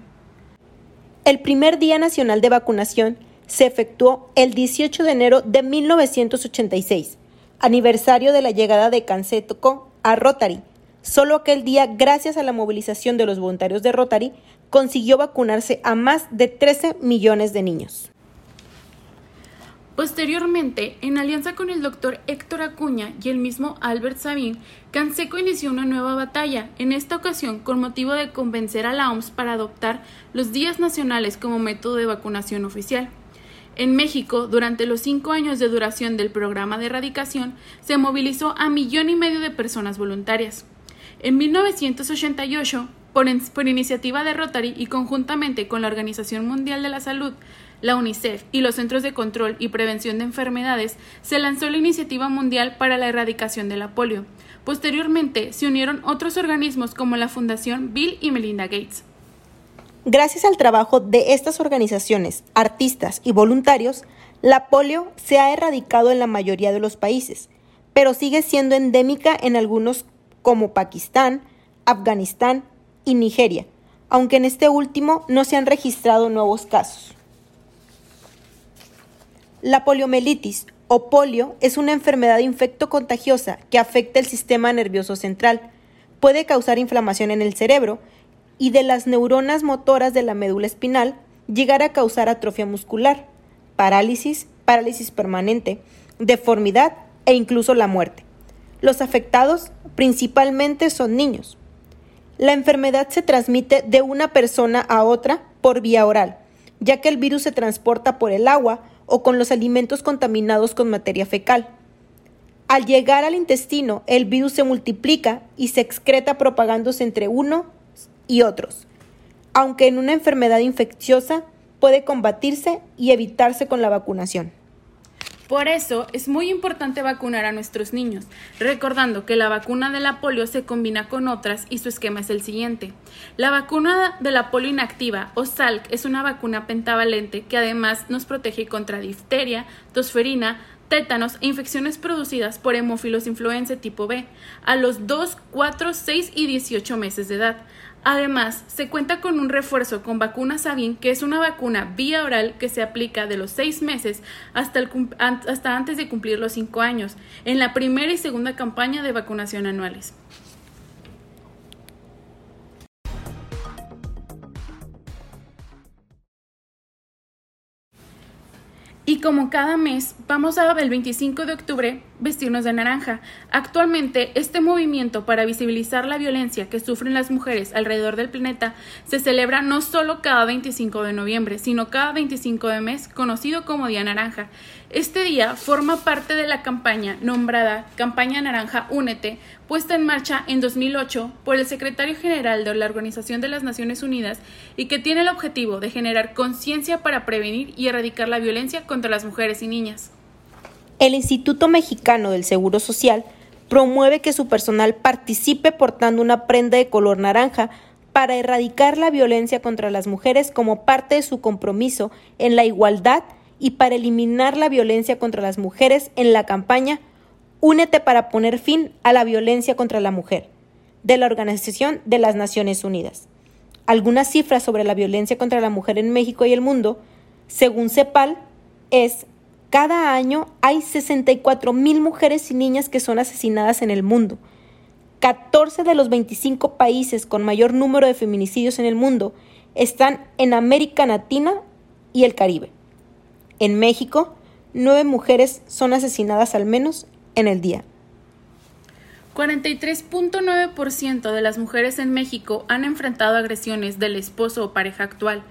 El primer Día Nacional de Vacunación se efectuó el 18 de enero de 1986, aniversario de la llegada de Canseco a Rotary Solo aquel día, gracias a la movilización de los voluntarios de Rotary, consiguió vacunarse a más de 13 millones de niños. Posteriormente, en alianza con el doctor Héctor Acuña y el mismo Albert Sabin, Canseco inició una nueva batalla, en esta ocasión con motivo de convencer a la OMS para adoptar los días nacionales como método de vacunación oficial. En México, durante los cinco años de duración del programa de erradicación, se movilizó a millón y medio de personas voluntarias. En 1988, por, por, iniciativa de Rotary y conjuntamente con la Organización Mundial de la Salud, la UNICEF y los Centros de Control y Prevención de Enfermedades, se lanzó la Iniciativa Mundial para la Erradicación de la Polio. Posteriormente se unieron otros organismos como la Fundación Bill y Melinda Gates. Gracias al trabajo de estas organizaciones, artistas y voluntarios, la polio se ha erradicado en la mayoría de los países, pero sigue siendo endémica en algunos como Pakistán, Afganistán y Nigeria, aunque en este último no se han registrado nuevos casos. La poliomielitis o polio es una enfermedad infecto contagiosa que afecta el sistema nervioso central. Puede causar inflamación en el cerebro y de las neuronas motoras de la médula espinal llegar a causar atrofia muscular, parálisis, parálisis permanente, deformidad e incluso la muerte. Los afectados principalmente son niños. La enfermedad se transmite de una persona a otra por vía oral, ya que el virus se transporta por el agua o con los alimentos contaminados con materia fecal. Al llegar al intestino, el virus se multiplica y se excreta propagándose entre uno y otros, aunque en una enfermedad infecciosa puede combatirse y evitarse con la vacunación. Por eso es muy importante vacunar a nuestros niños, recordando que la vacuna de la polio se combina con otras y su esquema es el siguiente. La vacuna de la polio inactiva o SALC es una vacuna pentavalente que además nos protege contra difteria, tosferina, tétanos e infecciones producidas por hemófilos influenza tipo B a los 2, 4, 6 y 18 meses de edad. Además, se cuenta con un refuerzo con vacuna Sabin, que es una vacuna vía oral que se aplica de los seis meses hasta, hasta antes de cumplir los cinco años, en la primera y segunda campaña de vacunación anuales. Y como cada mes, vamos a el 25 de octubre vestirnos de naranja. Actualmente, este movimiento para visibilizar la violencia que sufren las mujeres alrededor del planeta se celebra no solo cada 25 de noviembre, sino cada 25 de mes, conocido como Día Naranja. Este día forma parte de la campaña nombrada Campaña Naranja Únete, puesta en marcha en 2008 por el secretario general de la Organización de las Naciones Unidas y que tiene el objetivo de generar conciencia para prevenir y erradicar la violencia contra las mujeres y niñas. El Instituto Mexicano del Seguro Social promueve que su personal participe portando una prenda de color naranja para erradicar la violencia contra las mujeres como parte de su compromiso en la igualdad y para eliminar la violencia contra las mujeres en la campaña Únete para poner fin a la violencia contra la mujer, de la Organización de las Naciones Unidas. Algunas cifras sobre la violencia contra la mujer en México y el mundo, según CEPAL, es cada año hay 64 mil mujeres y niñas que son asesinadas en el mundo. 14 de los 25 países con mayor número de feminicidios en el mundo están en América Latina y el Caribe. En México, nueve mujeres son asesinadas al menos en el día. 43.9% de las mujeres en México han enfrentado agresiones del esposo o pareja actual,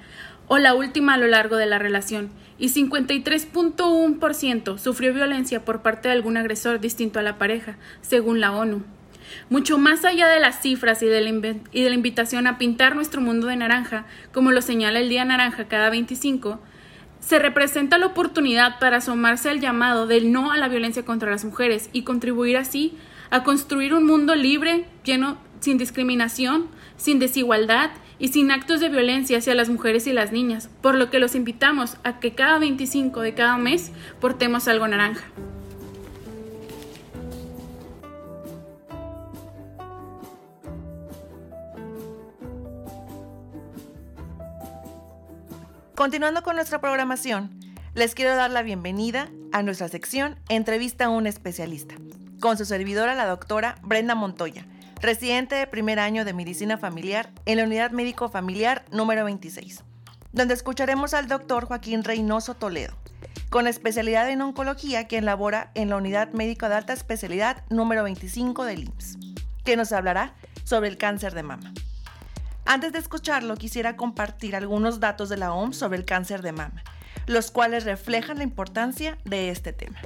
o la última a lo largo de la relación, y 53.1% sufrió violencia por parte de algún agresor distinto a la pareja, según la ONU. Mucho más allá de las cifras y de, la invitación a pintar nuestro mundo de naranja, como lo señala el Día Naranja cada 25, se representa la oportunidad para asomarse al llamado del no a la violencia contra las mujeres y contribuir así a construir un mundo libre, lleno, sin discriminación, sin desigualdad y sin actos de violencia hacia las mujeres y las niñas, por lo que los invitamos a que cada 25 de cada mes portemos algo naranja. Continuando con nuestra programación, les quiero dar la bienvenida a nuestra sección Entrevista a un especialista, con su servidora la doctora Brenda Montoya, residente de primer año de Medicina Familiar en la Unidad Médico Familiar número 26, donde escucharemos al doctor Joaquín Reynoso Toledo, con especialidad en oncología, quien labora en la Unidad Médico de Alta Especialidad número 25 del IMSS, que nos hablará sobre el cáncer de mama. Antes de escucharlo, quisiera compartir algunos datos de la OMS sobre el cáncer de mama, los cuales reflejan la importancia de este tema.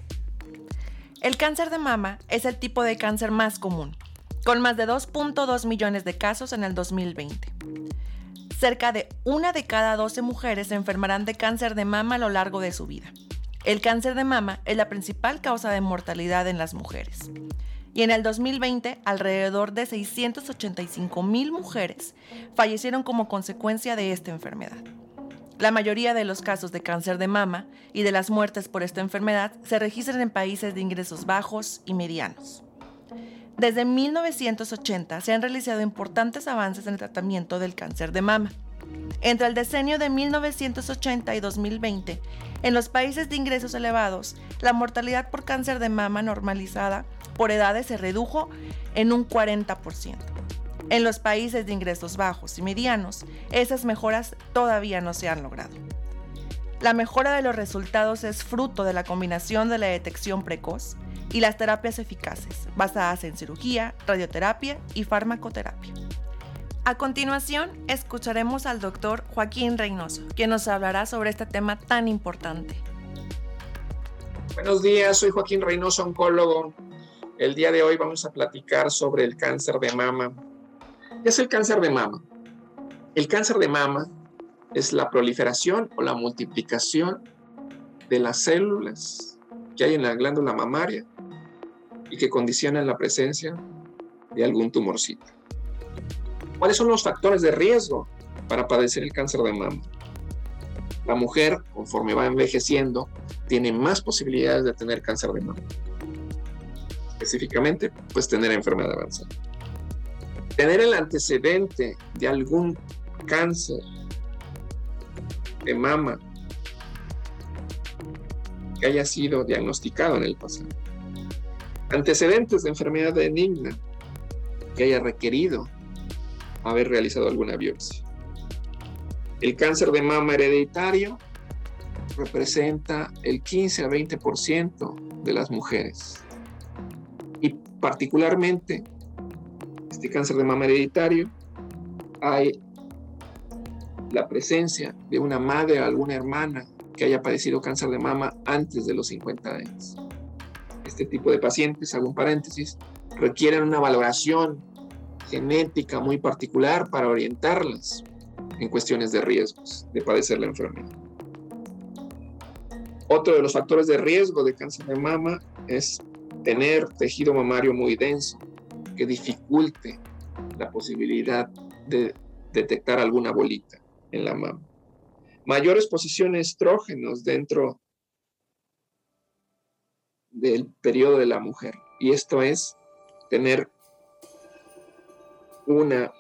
El cáncer de mama es el tipo de cáncer más común, con más de 2.2 millones de casos en el 2020. cerca de una de cada 12 mujeres se enfermarán de cáncer de mama a lo largo de su vida. El cáncer de mama es la principal causa de mortalidad en las mujeres. Y en el 2020, alrededor de 685 mil mujeres fallecieron como consecuencia de esta enfermedad. La mayoría de los casos de cáncer de mama y de las muertes por esta enfermedad se registran en países de ingresos bajos y medianos. Desde 1980 se han realizado importantes avances en el tratamiento del cáncer de mama. Entre el decenio de 1980 y 2020, en los países de ingresos elevados, la mortalidad por cáncer de mama normalizada por edades se redujo en un 40%. En los países de ingresos bajos y medianos, esas mejoras todavía no se han logrado. La mejora de los resultados es fruto de la combinación de la detección precoz y las terapias eficaces, basadas en cirugía, radioterapia y farmacoterapia. A continuación, escucharemos al doctor Joaquín Reynoso, quien nos hablará sobre este tema tan importante. Buenos días, soy Joaquín Reynoso, oncólogo. El día de hoy vamos a platicar sobre el cáncer de mama. ¿Qué es el cáncer de mama? El cáncer de mama es la proliferación o la multiplicación de las células que hay en la glándula mamaria y que condicionan la presencia de algún tumorcito. ¿Cuáles son los factores de riesgo para padecer el cáncer de mama? La mujer, conforme va envejeciendo, tiene más posibilidades de tener cáncer de mama. Específicamente, pues tener enfermedad avanzada. Tener el antecedente de algún cáncer de mama que haya sido diagnosticado en el pasado. Antecedentes de enfermedad benigna que haya requerido haber realizado alguna biopsia. El cáncer de mama hereditario representa el 15 a 20% de las mujeres. Y particularmente, este cáncer de mama hereditario, hay la presencia de una madre o alguna hermana que haya padecido cáncer de mama antes de los 50 años. Este tipo de pacientes, hago un paréntesis, requieren una valoración genética muy particular para orientarlas en cuestiones de riesgos de padecer la enfermedad. Otro de los factores de riesgo de cáncer de mama es tener tejido mamario muy denso, que dificulte la posibilidad de detectar alguna bolita en la mama. Mayor exposición a estrógenos dentro del periodo de la mujer. Y esto es tener una,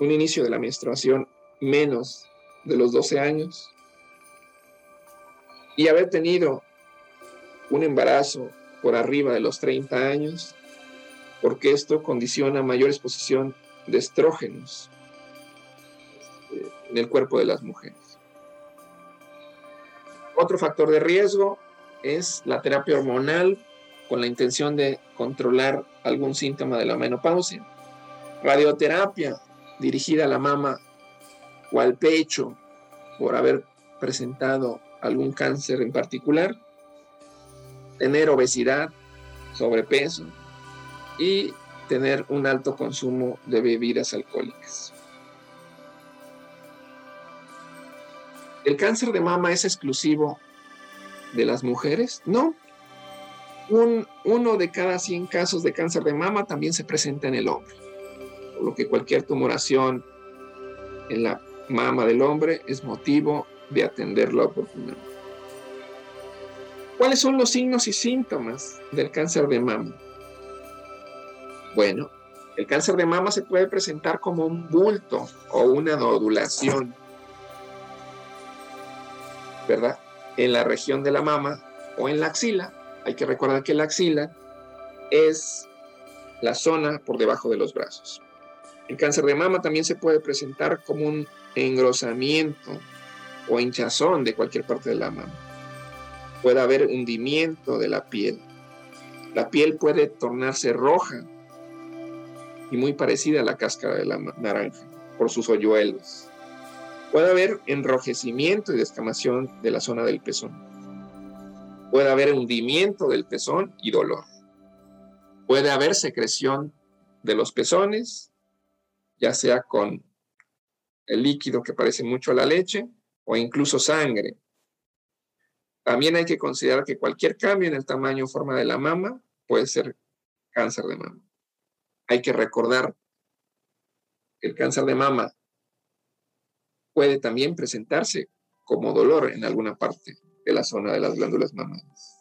un inicio de la menstruación menos de los 12 años y haber tenido un embarazo por arriba de los 30 años, porque esto condiciona mayor exposición de estrógenos eh, en el cuerpo de las mujeres. Otro factor de riesgo es la terapia hormonal con la intención de controlar algún síntoma de la menopausia radioterapia dirigida a la mama o al pecho por haber presentado algún cáncer en particular, tener obesidad, sobrepeso y tener un alto consumo de bebidas alcohólicas. ¿El cáncer de mama es exclusivo de las mujeres? No. uno de cada 100 casos de cáncer de mama también se presenta en el hombre por lo que cualquier tumoración en la mama del hombre es motivo de atenderlo oportunamente. ¿Cuáles son los signos y síntomas del cáncer de mama? Bueno, el cáncer de mama se puede presentar como un bulto o una nodulación, ¿verdad? En la región de la mama o en la axila. Hay que recordar que la axila es la zona por debajo de los brazos. El cáncer de mama también se puede presentar como un engrosamiento o hinchazón de cualquier parte de la mama. Puede haber hundimiento de la piel. La piel puede tornarse roja y muy parecida a la cáscara de la naranja por sus hoyuelos. Puede haber enrojecimiento y descamación de la zona del pezón. Puede haber hundimiento del pezón y dolor. Puede haber secreción de los pezones ya sea con el líquido que parece mucho a la leche o incluso sangre. También hay que considerar que cualquier cambio en el tamaño o forma de la mama puede ser cáncer de mama. Hay que recordar que el cáncer de mama puede también presentarse como dolor en alguna parte de la zona de las glándulas mamarias.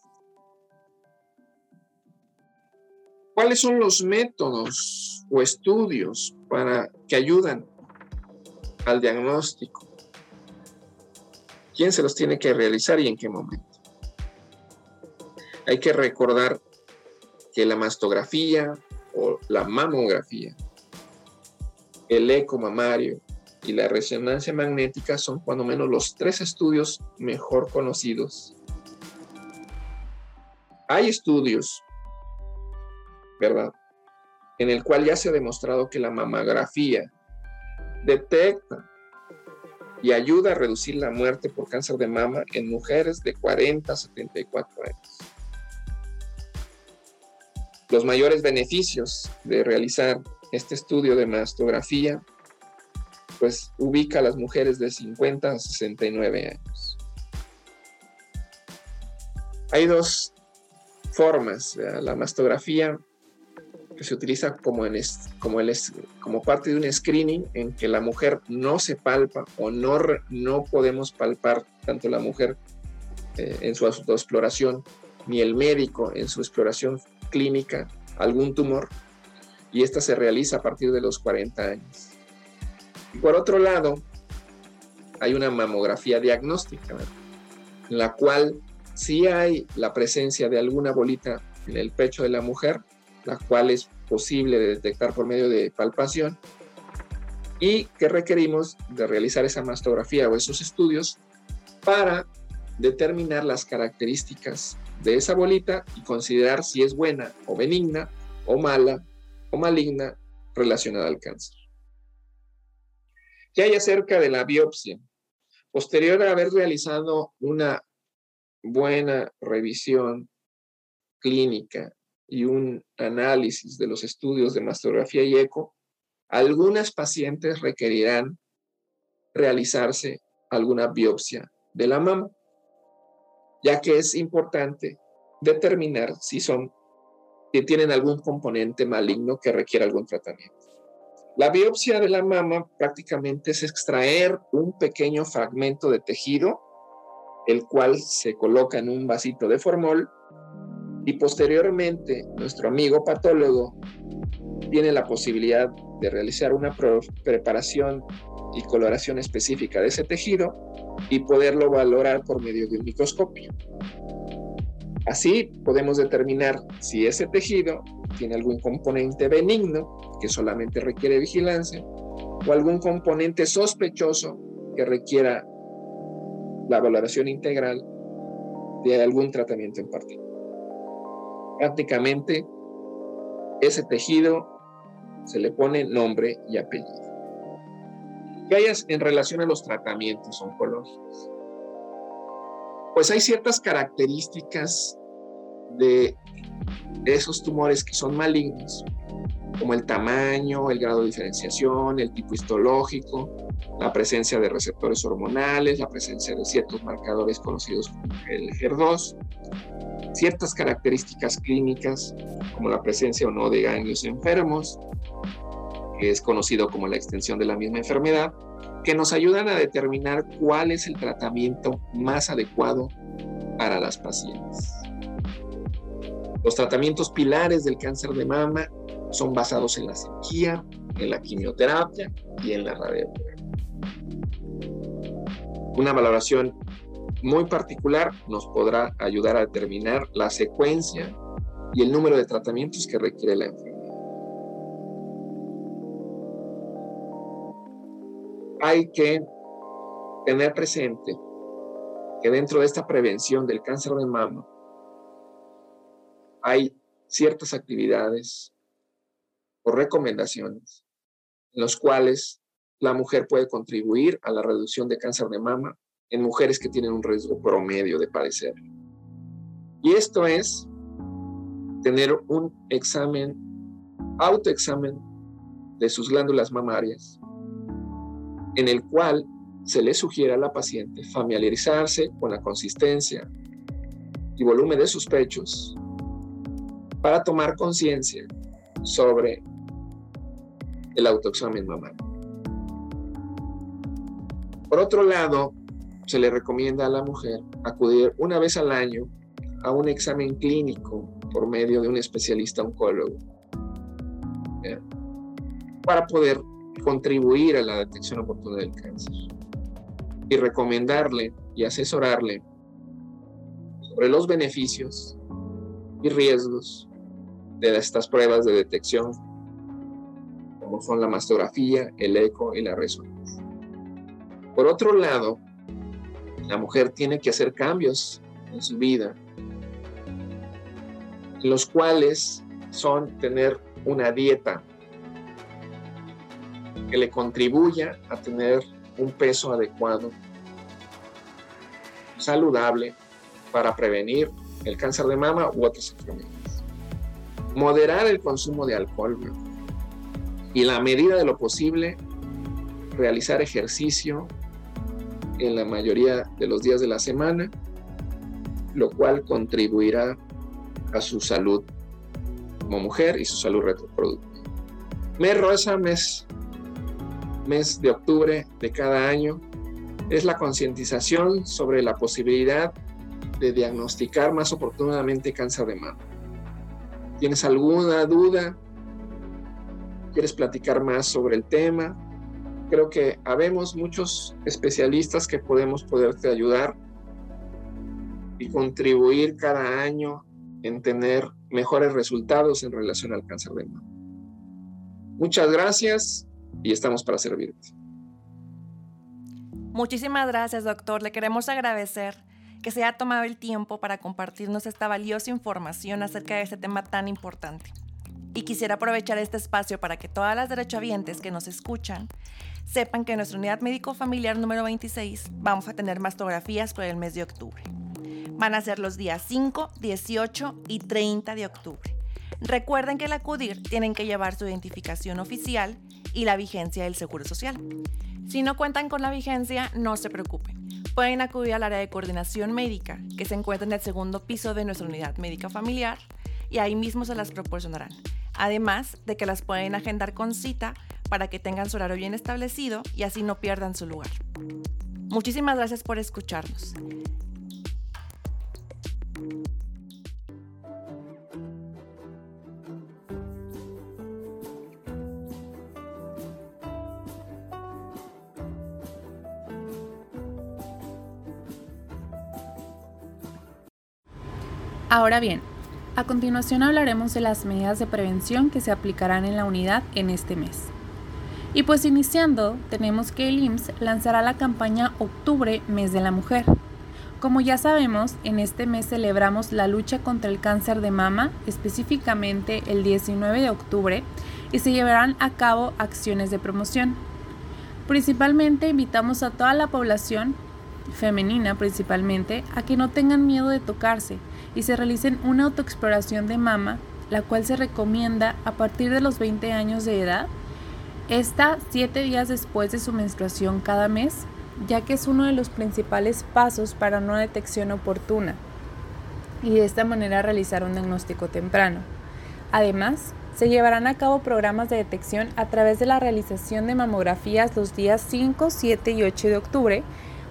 ¿Cuáles son los métodos o estudios para que ayudan al diagnóstico? ¿Quién se los tiene que realizar y en qué momento? Hay que recordar que la mastografía o la mamografía, el eco mamario y la resonancia magnética son cuando menos los tres estudios mejor conocidos. Hay estudios, ¿verdad? En el cual ya se ha demostrado que la mamografía detecta y ayuda a reducir la muerte por cáncer de mama en mujeres de 40 a 74 años. Los mayores beneficios de realizar este estudio de mastografía, pues ubica a las mujeres de 50 a 69 años. Hay dos formas, la mastografía que se utiliza como, en como, el, como parte de un screening en que la mujer no se palpa o no, no podemos palpar tanto la mujer eh, en su autoexploración ni el médico en su exploración clínica algún tumor y esta se realiza a partir de los 40 años. Por otro lado, hay una mamografía diagnóstica, en la cual sí hay la presencia de alguna bolita en el pecho de la mujer, la cual es posible de detectar por medio de palpación y que requerimos de realizar esa mastografía o esos estudios para determinar las características de esa bolita y considerar si es buena o benigna o mala o maligna relacionada al cáncer. ¿Qué hay acerca de la biopsia? Posterior a haber realizado una buena revisión clínica y un análisis de los estudios de mastografía y eco, algunas pacientes requerirán realizarse alguna biopsia de la mama, ya que es importante determinar si son que tienen algún componente maligno que requiera algún tratamiento. La biopsia de la mama prácticamente es extraer un pequeño fragmento de tejido, el cual se coloca en un vasito de formol y posteriormente nuestro amigo patólogo tiene la posibilidad de realizar una preparación y coloración específica de ese tejido y poderlo valorar por medio de un microscopio. Así podemos determinar si ese tejido tiene algún componente benigno que solamente requiere vigilancia o algún componente sospechoso que requiera la valoración integral de algún tratamiento en particular prácticamente ese tejido se le pone nombre y apellido. ¿Qué hay en relación a los tratamientos oncológicos? Pues hay ciertas características de esos tumores que son malignos, como el tamaño, el grado de diferenciación, el tipo histológico, la presencia de receptores hormonales, la presencia de ciertos marcadores conocidos como el HER2, ciertas características clínicas, como la presencia o no de ganglios enfermos, que es conocido como la extensión de la misma enfermedad, que nos ayudan a determinar cuál es el tratamiento más adecuado para las pacientes. Los tratamientos pilares del cáncer de mama son basados en la cirugía, en la quimioterapia y en la radioterapia. Una valoración muy particular nos podrá ayudar a determinar la secuencia y el número de tratamientos que requiere la enfermedad. Hay que tener presente que dentro de esta prevención del cáncer de mama hay ciertas actividades o recomendaciones en los cuales la mujer puede contribuir a la reducción de cáncer de mama en mujeres que tienen un riesgo promedio de padecer. Y esto es tener un examen, autoexamen de sus glándulas mamarias, en el cual se le sugiere a la paciente familiarizarse con la consistencia y volumen de sus pechos para tomar conciencia sobre el autoexamen mamario. Por otro lado, se le recomienda a la mujer acudir una vez al año a un examen clínico por medio de un especialista oncólogo para poder contribuir a la detección oportuna del cáncer y recomendarle y asesorarle sobre los beneficios y riesgos de estas pruebas de detección, como son la mastografía, el eco y la resonancia. Por otro lado, la mujer tiene que hacer cambios en su vida, los cuales son tener una dieta que le contribuya a tener un peso adecuado, saludable, para prevenir el cáncer de mama u otras enfermedades. Moderar el consumo de alcohol y la medida de lo posible realizar ejercicio en la mayoría de los días de la semana, lo cual contribuirá a su salud como mujer y su salud reproductiva. Mes rosa, mes, mes de octubre de cada año, es la concientización sobre la posibilidad de diagnosticar más oportunamente cáncer de mama. ¿Tienes alguna duda? ¿Quieres platicar más sobre el tema? Creo que habemos muchos especialistas que podemos poderte ayudar y contribuir cada año en tener mejores resultados en relación al cáncer de mama. Muchas gracias y estamos para servirte. Muchísimas gracias, doctor. Le queremos agradecer que se haya tomado el tiempo para compartirnos esta valiosa información acerca de este tema tan importante. Y quisiera aprovechar este espacio para que todas las derechohabientes que nos escuchan sepan que en nuestra unidad médico familiar número 26 vamos a tener mastografías por el mes de octubre. Van a ser los días 5, 18 y 30 de octubre. Recuerden que al acudir tienen que llevar su identificación oficial y la vigencia del Seguro Social. Si no cuentan con la vigencia, no se preocupen. Pueden acudir al área de coordinación médica, que se encuentra en el segundo piso de nuestra unidad médica familiar, y ahí mismo se las proporcionarán. Además de que las pueden agendar con cita para que tengan su horario bien establecido y así no pierdan su lugar. Muchísimas gracias por escucharnos. Ahora bien, a continuación hablaremos de las medidas de prevención que se aplicarán en la unidad en este mes. Y pues iniciando, tenemos que el IMSS lanzará la campaña Octubre, Mes de la Mujer. Como ya sabemos, en este mes celebramos la lucha contra el cáncer de mama, específicamente el 19 de octubre, y se llevarán a cabo acciones de promoción. Principalmente invitamos a toda la población, femenina principalmente, a que no tengan miedo de tocarse, y se realicen una autoexploración de mama, la cual se recomienda a partir de los 20 años de edad, esta 7 días después de su menstruación cada mes, ya que es uno de los principales pasos para una detección oportuna y de esta manera realizar un diagnóstico temprano. Además, se llevarán a cabo programas de detección a través de la realización de mamografías los días 5, 7 y 8 de octubre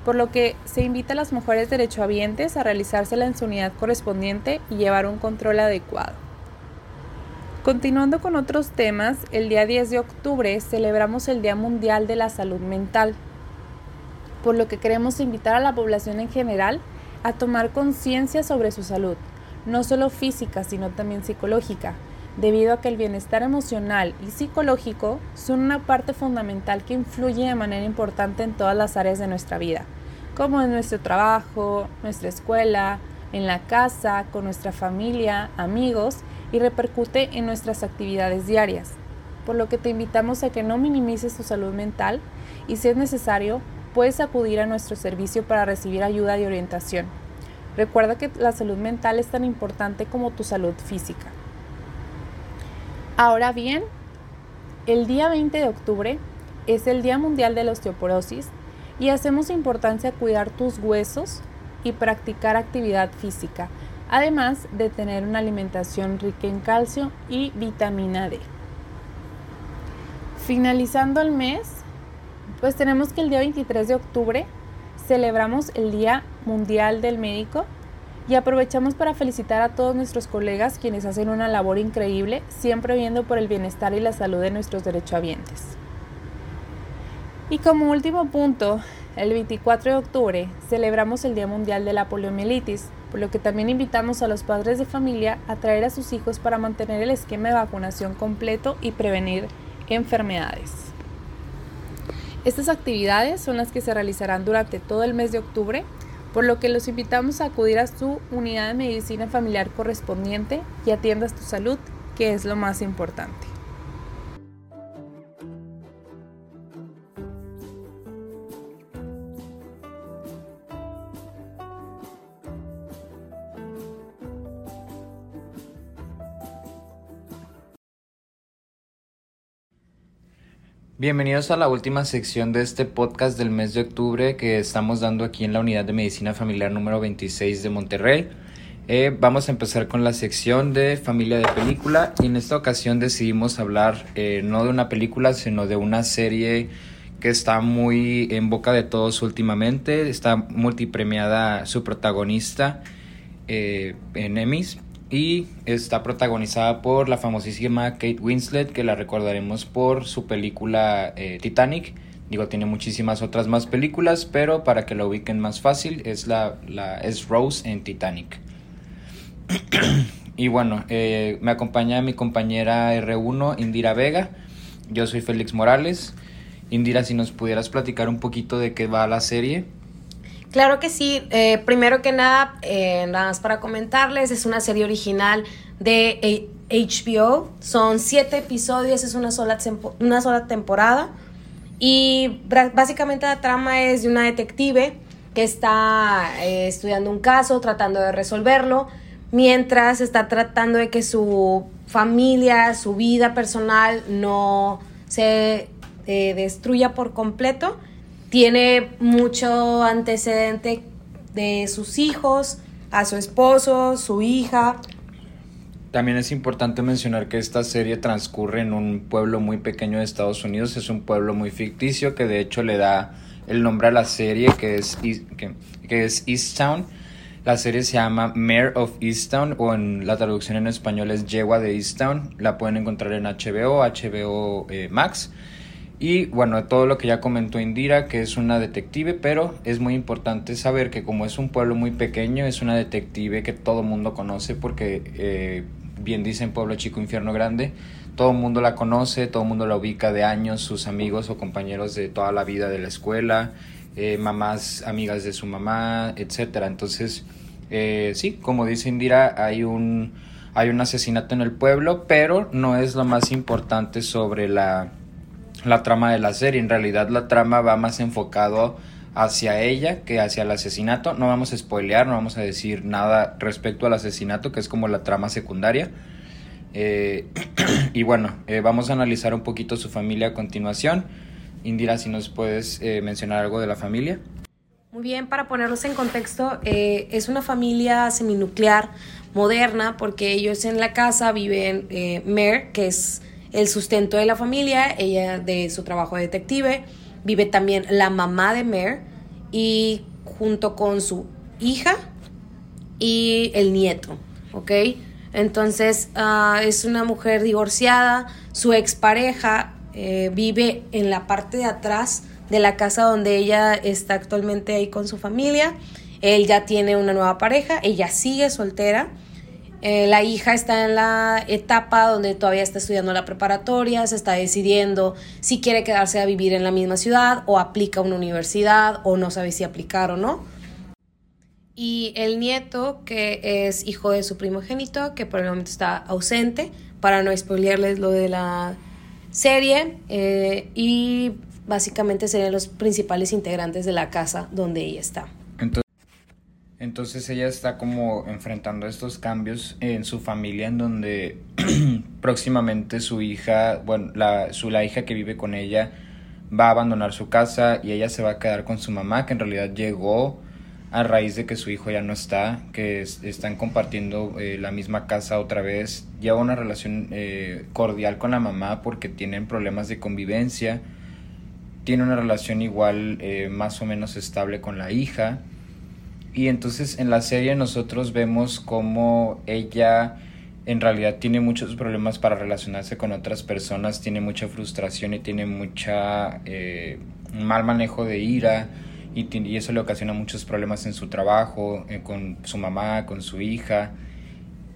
por lo que se invita a las mujeres derechohabientes a realizársela en su unidad correspondiente y llevar un control adecuado. Continuando con otros temas, el día 10 de octubre celebramos el Día Mundial de la Salud Mental, por lo que queremos invitar a la población en general a tomar conciencia sobre su salud, no solo física, sino también psicológica, debido a que el bienestar emocional y psicológico son una parte fundamental que influye de manera importante en todas las áreas de nuestra vida, como en nuestro trabajo, nuestra escuela, en la casa, con nuestra familia, amigos y repercute en nuestras actividades diarias. Por lo que te invitamos a que no minimices tu salud mental y si es necesario, puedes acudir a nuestro servicio para recibir ayuda y orientación. Recuerda que la salud mental es tan importante como tu salud física. Ahora bien, el día 20 de octubre es el Día Mundial de la Osteoporosis y hacemos importancia cuidar tus huesos y practicar actividad física, además de tener una alimentación rica en calcio y vitamina D. Finalizando el mes, pues tenemos que el día 23 de octubre celebramos el Día Mundial del Médico y aprovechamos para felicitar a todos nuestros colegas quienes hacen una labor increíble, siempre viendo por el bienestar y la salud de nuestros derechohabientes. Y como último punto, el 24 de octubre celebramos el Día Mundial de la Poliomielitis, por lo que también invitamos a los padres de familia a traer a sus hijos para mantener el esquema de vacunación completo y prevenir enfermedades. Estas actividades son las que se realizarán durante todo el mes de octubre, por lo que los invitamos a acudir a su unidad de medicina familiar correspondiente y atiendas tu salud, que es lo más importante. Bienvenidos a la última sección de este podcast del mes de octubre que estamos dando aquí en la unidad de medicina familiar número 26 de Monterrey. Eh, vamos a empezar con la sección de familia de película y en esta ocasión decidimos hablar eh, no de una película sino de una serie que está muy en boca de todos últimamente, está multipremiada su protagonista eh, en Emmys y está protagonizada por la famosísima Kate Winslet, que la recordaremos por su película eh, Titanic. Digo, tiene muchísimas otras más películas, pero para que la ubiquen más fácil, es, la, la es Rose en Titanic. y bueno, eh, me acompaña mi compañera R1, Indira Vega. Yo soy Félix Morales. Indira, si nos pudieras platicar un poquito de qué va la serie. Claro que sí. Eh, primero que nada, eh, nada más para comentarles, es una serie original de HBO. Son siete episodios, es una sola, una sola temporada. Y básicamente la trama es de una detective que está eh, estudiando un caso, tratando de resolverlo, mientras está tratando de que su familia, su vida personal no se destruya por completo tiene mucho antecedente de sus hijos, a su esposo, su hija. También es importante mencionar que esta serie transcurre en un pueblo muy pequeño de Estados Unidos, es un pueblo muy ficticio que de hecho le da el nombre a la serie que es, que, que es Easttown. La serie se llama Mayor of Easttown o en la traducción en español es Yegua de Easttown. La pueden encontrar en HBO, HBO eh, Max. Y bueno, todo lo que ya comentó Indira, que es una detective, pero es muy importante saber que como es un pueblo muy pequeño, es una detective que todo mundo conoce porque, eh, bien dicen pueblo chico, infierno grande, todo mundo la conoce, todo mundo la ubica de años, sus amigos o compañeros de toda la vida de la escuela, eh, mamás, amigas de su mamá, etcétera. Entonces, eh, sí, como dice Indira, hay un, hay un asesinato en el pueblo, pero no es lo más importante sobre la la trama de la serie. En realidad la trama va más enfocado hacia ella que hacia el asesinato. No vamos a spoilear, no vamos a decir nada respecto al asesinato, que es como la trama secundaria. Eh, y bueno, eh, vamos a analizar un poquito su familia a continuación. Indira, si nos puedes eh, mencionar algo de la familia. Muy bien, para ponerlos en contexto, es una familia seminuclear moderna porque ellos en la casa viven Mer, que es el sustento de la familia, ella de su trabajo de detective, vive también la mamá de Mare y junto con su hija y el nieto, ¿ok? Entonces ah, es una mujer divorciada, su expareja eh, vive en la parte de atrás de la casa donde ella está actualmente ahí con su familia. Él ya tiene una nueva pareja, ella sigue soltera eh, la hija está en la etapa donde todavía está estudiando la preparatoria, se está decidiendo si quiere quedarse a vivir en la misma ciudad o aplica a una universidad o no sabe si aplicar o no. Y el nieto, que es hijo de su primogénito, que por el momento está ausente, para no spoilearles lo de la serie, eh, y básicamente serían los principales integrantes de la casa donde ella está. Entonces ella está como enfrentando estos cambios en su familia en donde próximamente su hija, bueno, la, su, la hija que vive con ella va a abandonar su casa y ella se va a quedar con su mamá, que en realidad llegó a raíz de que su hijo ya no está, que están compartiendo eh, la misma casa otra vez, lleva una relación eh, cordial con la mamá porque tienen problemas de convivencia, tiene una relación igual eh, más o menos estable con la hija, y entonces en la serie nosotros vemos cómo ella en realidad tiene muchos problemas para relacionarse con otras personas, tiene mucha frustración y tiene mucha mal manejo de ira, y, eso le ocasiona muchos problemas en su trabajo, eh, con su mamá, con su hija.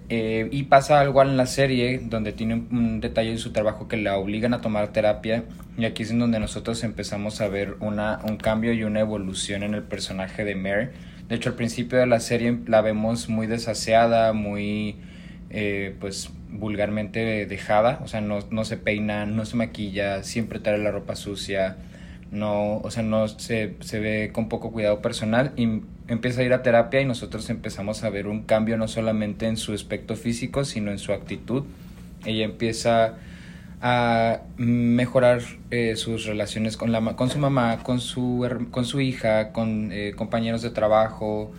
Eh, y pasa algo en la serie donde tiene un, detalle en su trabajo que la obligan a tomar terapia y aquí es en donde nosotros empezamos a ver una, un cambio y una evolución en el personaje de Mary. De hecho al principio de la serie la vemos muy desaseada, muy eh, pues vulgarmente dejada, o sea no, no se peina, no se maquilla, siempre trae la ropa sucia, no, o sea, no se, se ve con poco cuidado personal y empieza a ir a terapia y nosotros empezamos a ver un cambio no solamente en su aspecto físico, sino en su actitud. Ella empieza a mejorar eh, sus relaciones con, la, con su mamá, con su, con su hija, con eh, compañeros de trabajo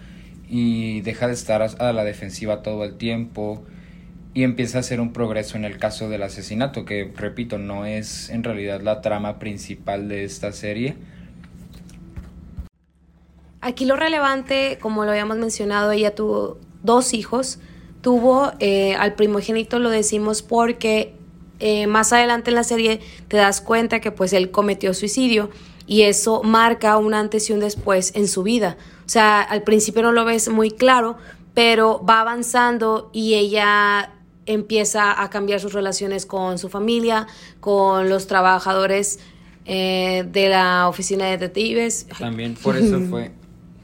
y deja de estar a la defensiva todo el tiempo y empieza a hacer un progreso en el caso del asesinato, que repito, no es en realidad la trama principal de esta serie. Aquí lo relevante, como lo habíamos mencionado, ella tuvo dos hijos, tuvo eh, al primogénito, lo decimos porque eh, más adelante en la serie te das cuenta que pues él cometió suicidio y eso marca un antes y un después en su vida. O sea, al principio no lo ves muy claro, pero va avanzando y ella empieza a cambiar sus relaciones con su familia, con los trabajadores eh, de la oficina de detectives. También por eso fue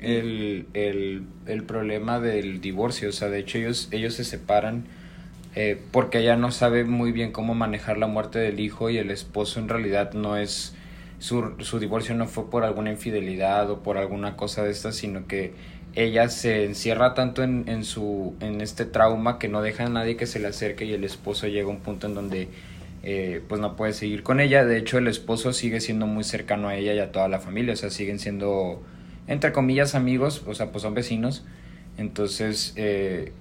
el, problema del divorcio. O sea, de hecho ellos, ellos se separan eh, porque ella no sabe muy bien cómo manejar la muerte del hijo y el esposo en realidad no es... Su, su divorcio no fue por alguna infidelidad o por alguna cosa de estas, sino que ella se encierra tanto en, en, su, en este trauma que no deja a nadie que se le acerque y el esposo llega a un punto en donde eh, pues no puede seguir con ella. De hecho, el esposo sigue siendo muy cercano a ella y a toda la familia, o sea, siguen siendo, entre comillas, amigos, o sea, pues son vecinos. Entonces, eh,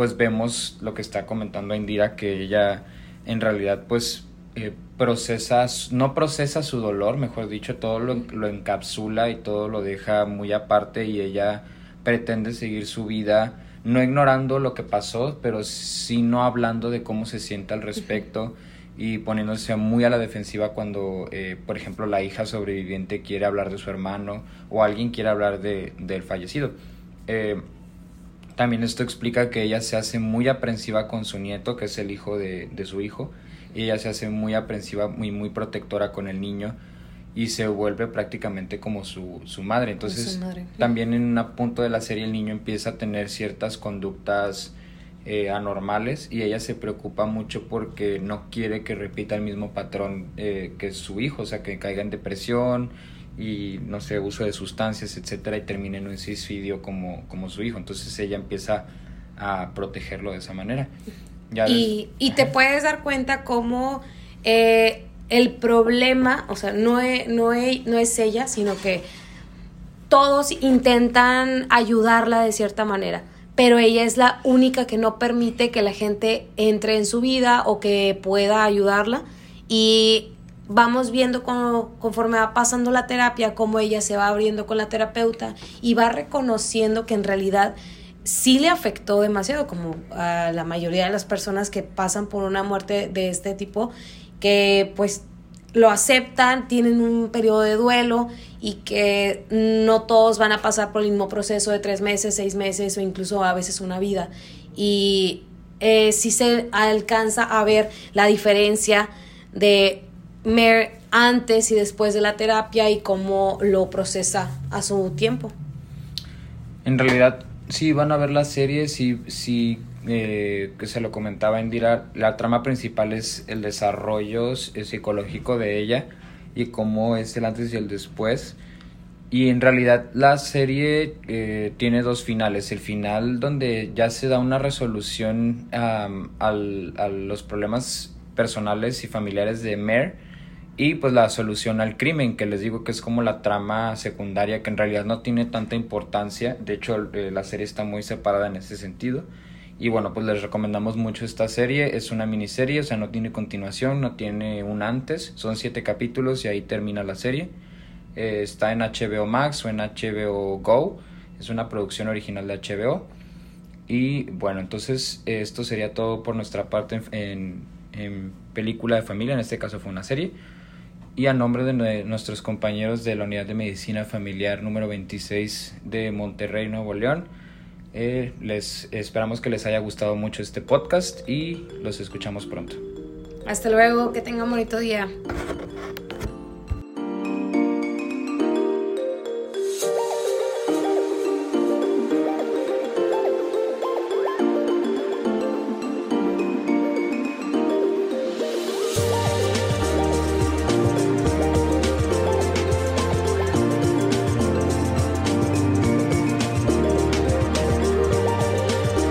pues vemos lo que está comentando Indira, que ella en realidad pues eh, procesa, no procesa su dolor, mejor dicho, todo lo, encapsula y todo lo deja muy aparte y ella pretende seguir su vida, no ignorando lo que pasó, pero sino hablando de cómo se siente al respecto y poniéndose muy a la defensiva cuando, eh, por ejemplo, la hija sobreviviente quiere hablar de su hermano o alguien quiere hablar de, del fallecido. Eh, también esto explica que ella se hace muy aprensiva con su nieto, que es el hijo de, de su hijo, y ella se hace muy aprensiva, muy, muy protectora con el niño y se vuelve prácticamente como su, su madre. Entonces, también en un punto de la serie el niño empieza a tener ciertas conductas eh, anormales y ella se preocupa mucho porque no quiere que repita el mismo patrón eh, que su hijo, o sea, que caiga en depresión y, no sé, uso de sustancias, etcétera, y termine en un suicidio como, como su hijo. Entonces ella empieza a protegerlo de esa manera. y, y te puedes dar cuenta cómo... Eh, el problema, o sea, no es, no, no es ella, sino que todos intentan ayudarla de cierta manera, pero ella es la única que no permite que la gente entre en su vida o que pueda ayudarla y vamos viendo cómo, conforme va pasando la terapia, cómo ella se va abriendo con la terapeuta y va reconociendo que en realidad sí le afectó demasiado, como a la mayoría de las personas que pasan por una muerte de este tipo, que pues lo aceptan, tienen un periodo de duelo y que no todos van a pasar por el mismo proceso de tres meses, seis meses o incluso a veces una vida. Y eh, sí se alcanza a ver la diferencia de Mer antes y después de la terapia y cómo lo procesa a su tiempo. En realidad, sí van a ver la serie, sí, sí eh, que se lo comentaba Indira, la trama principal es el desarrollo psicológico de ella y cómo es el antes y el después. Y en realidad la serie eh, tiene dos finales. El final donde ya se da una resolución a los problemas personales y familiares de Mare y pues la solución al crimen, que les digo que es como la trama secundaria que en realidad no tiene tanta importancia, de hecho eh, la serie está muy separada en ese sentido. Y bueno, pues les recomendamos mucho esta serie, es una miniserie, o sea, no tiene continuación, no tiene un antes, son siete capítulos y ahí termina la serie. Eh, está en HBO Max o en HBO Go, es una producción original de HBO. Y bueno, entonces esto sería todo por nuestra parte en, en película de familia, en este caso fue una serie y a nombre de nuestros compañeros de la Unidad de Medicina Familiar número 26 de Monterrey, Nuevo León, eh, les esperamos que les haya gustado mucho este podcast y los escuchamos pronto. Hasta luego, que tengan bonito día.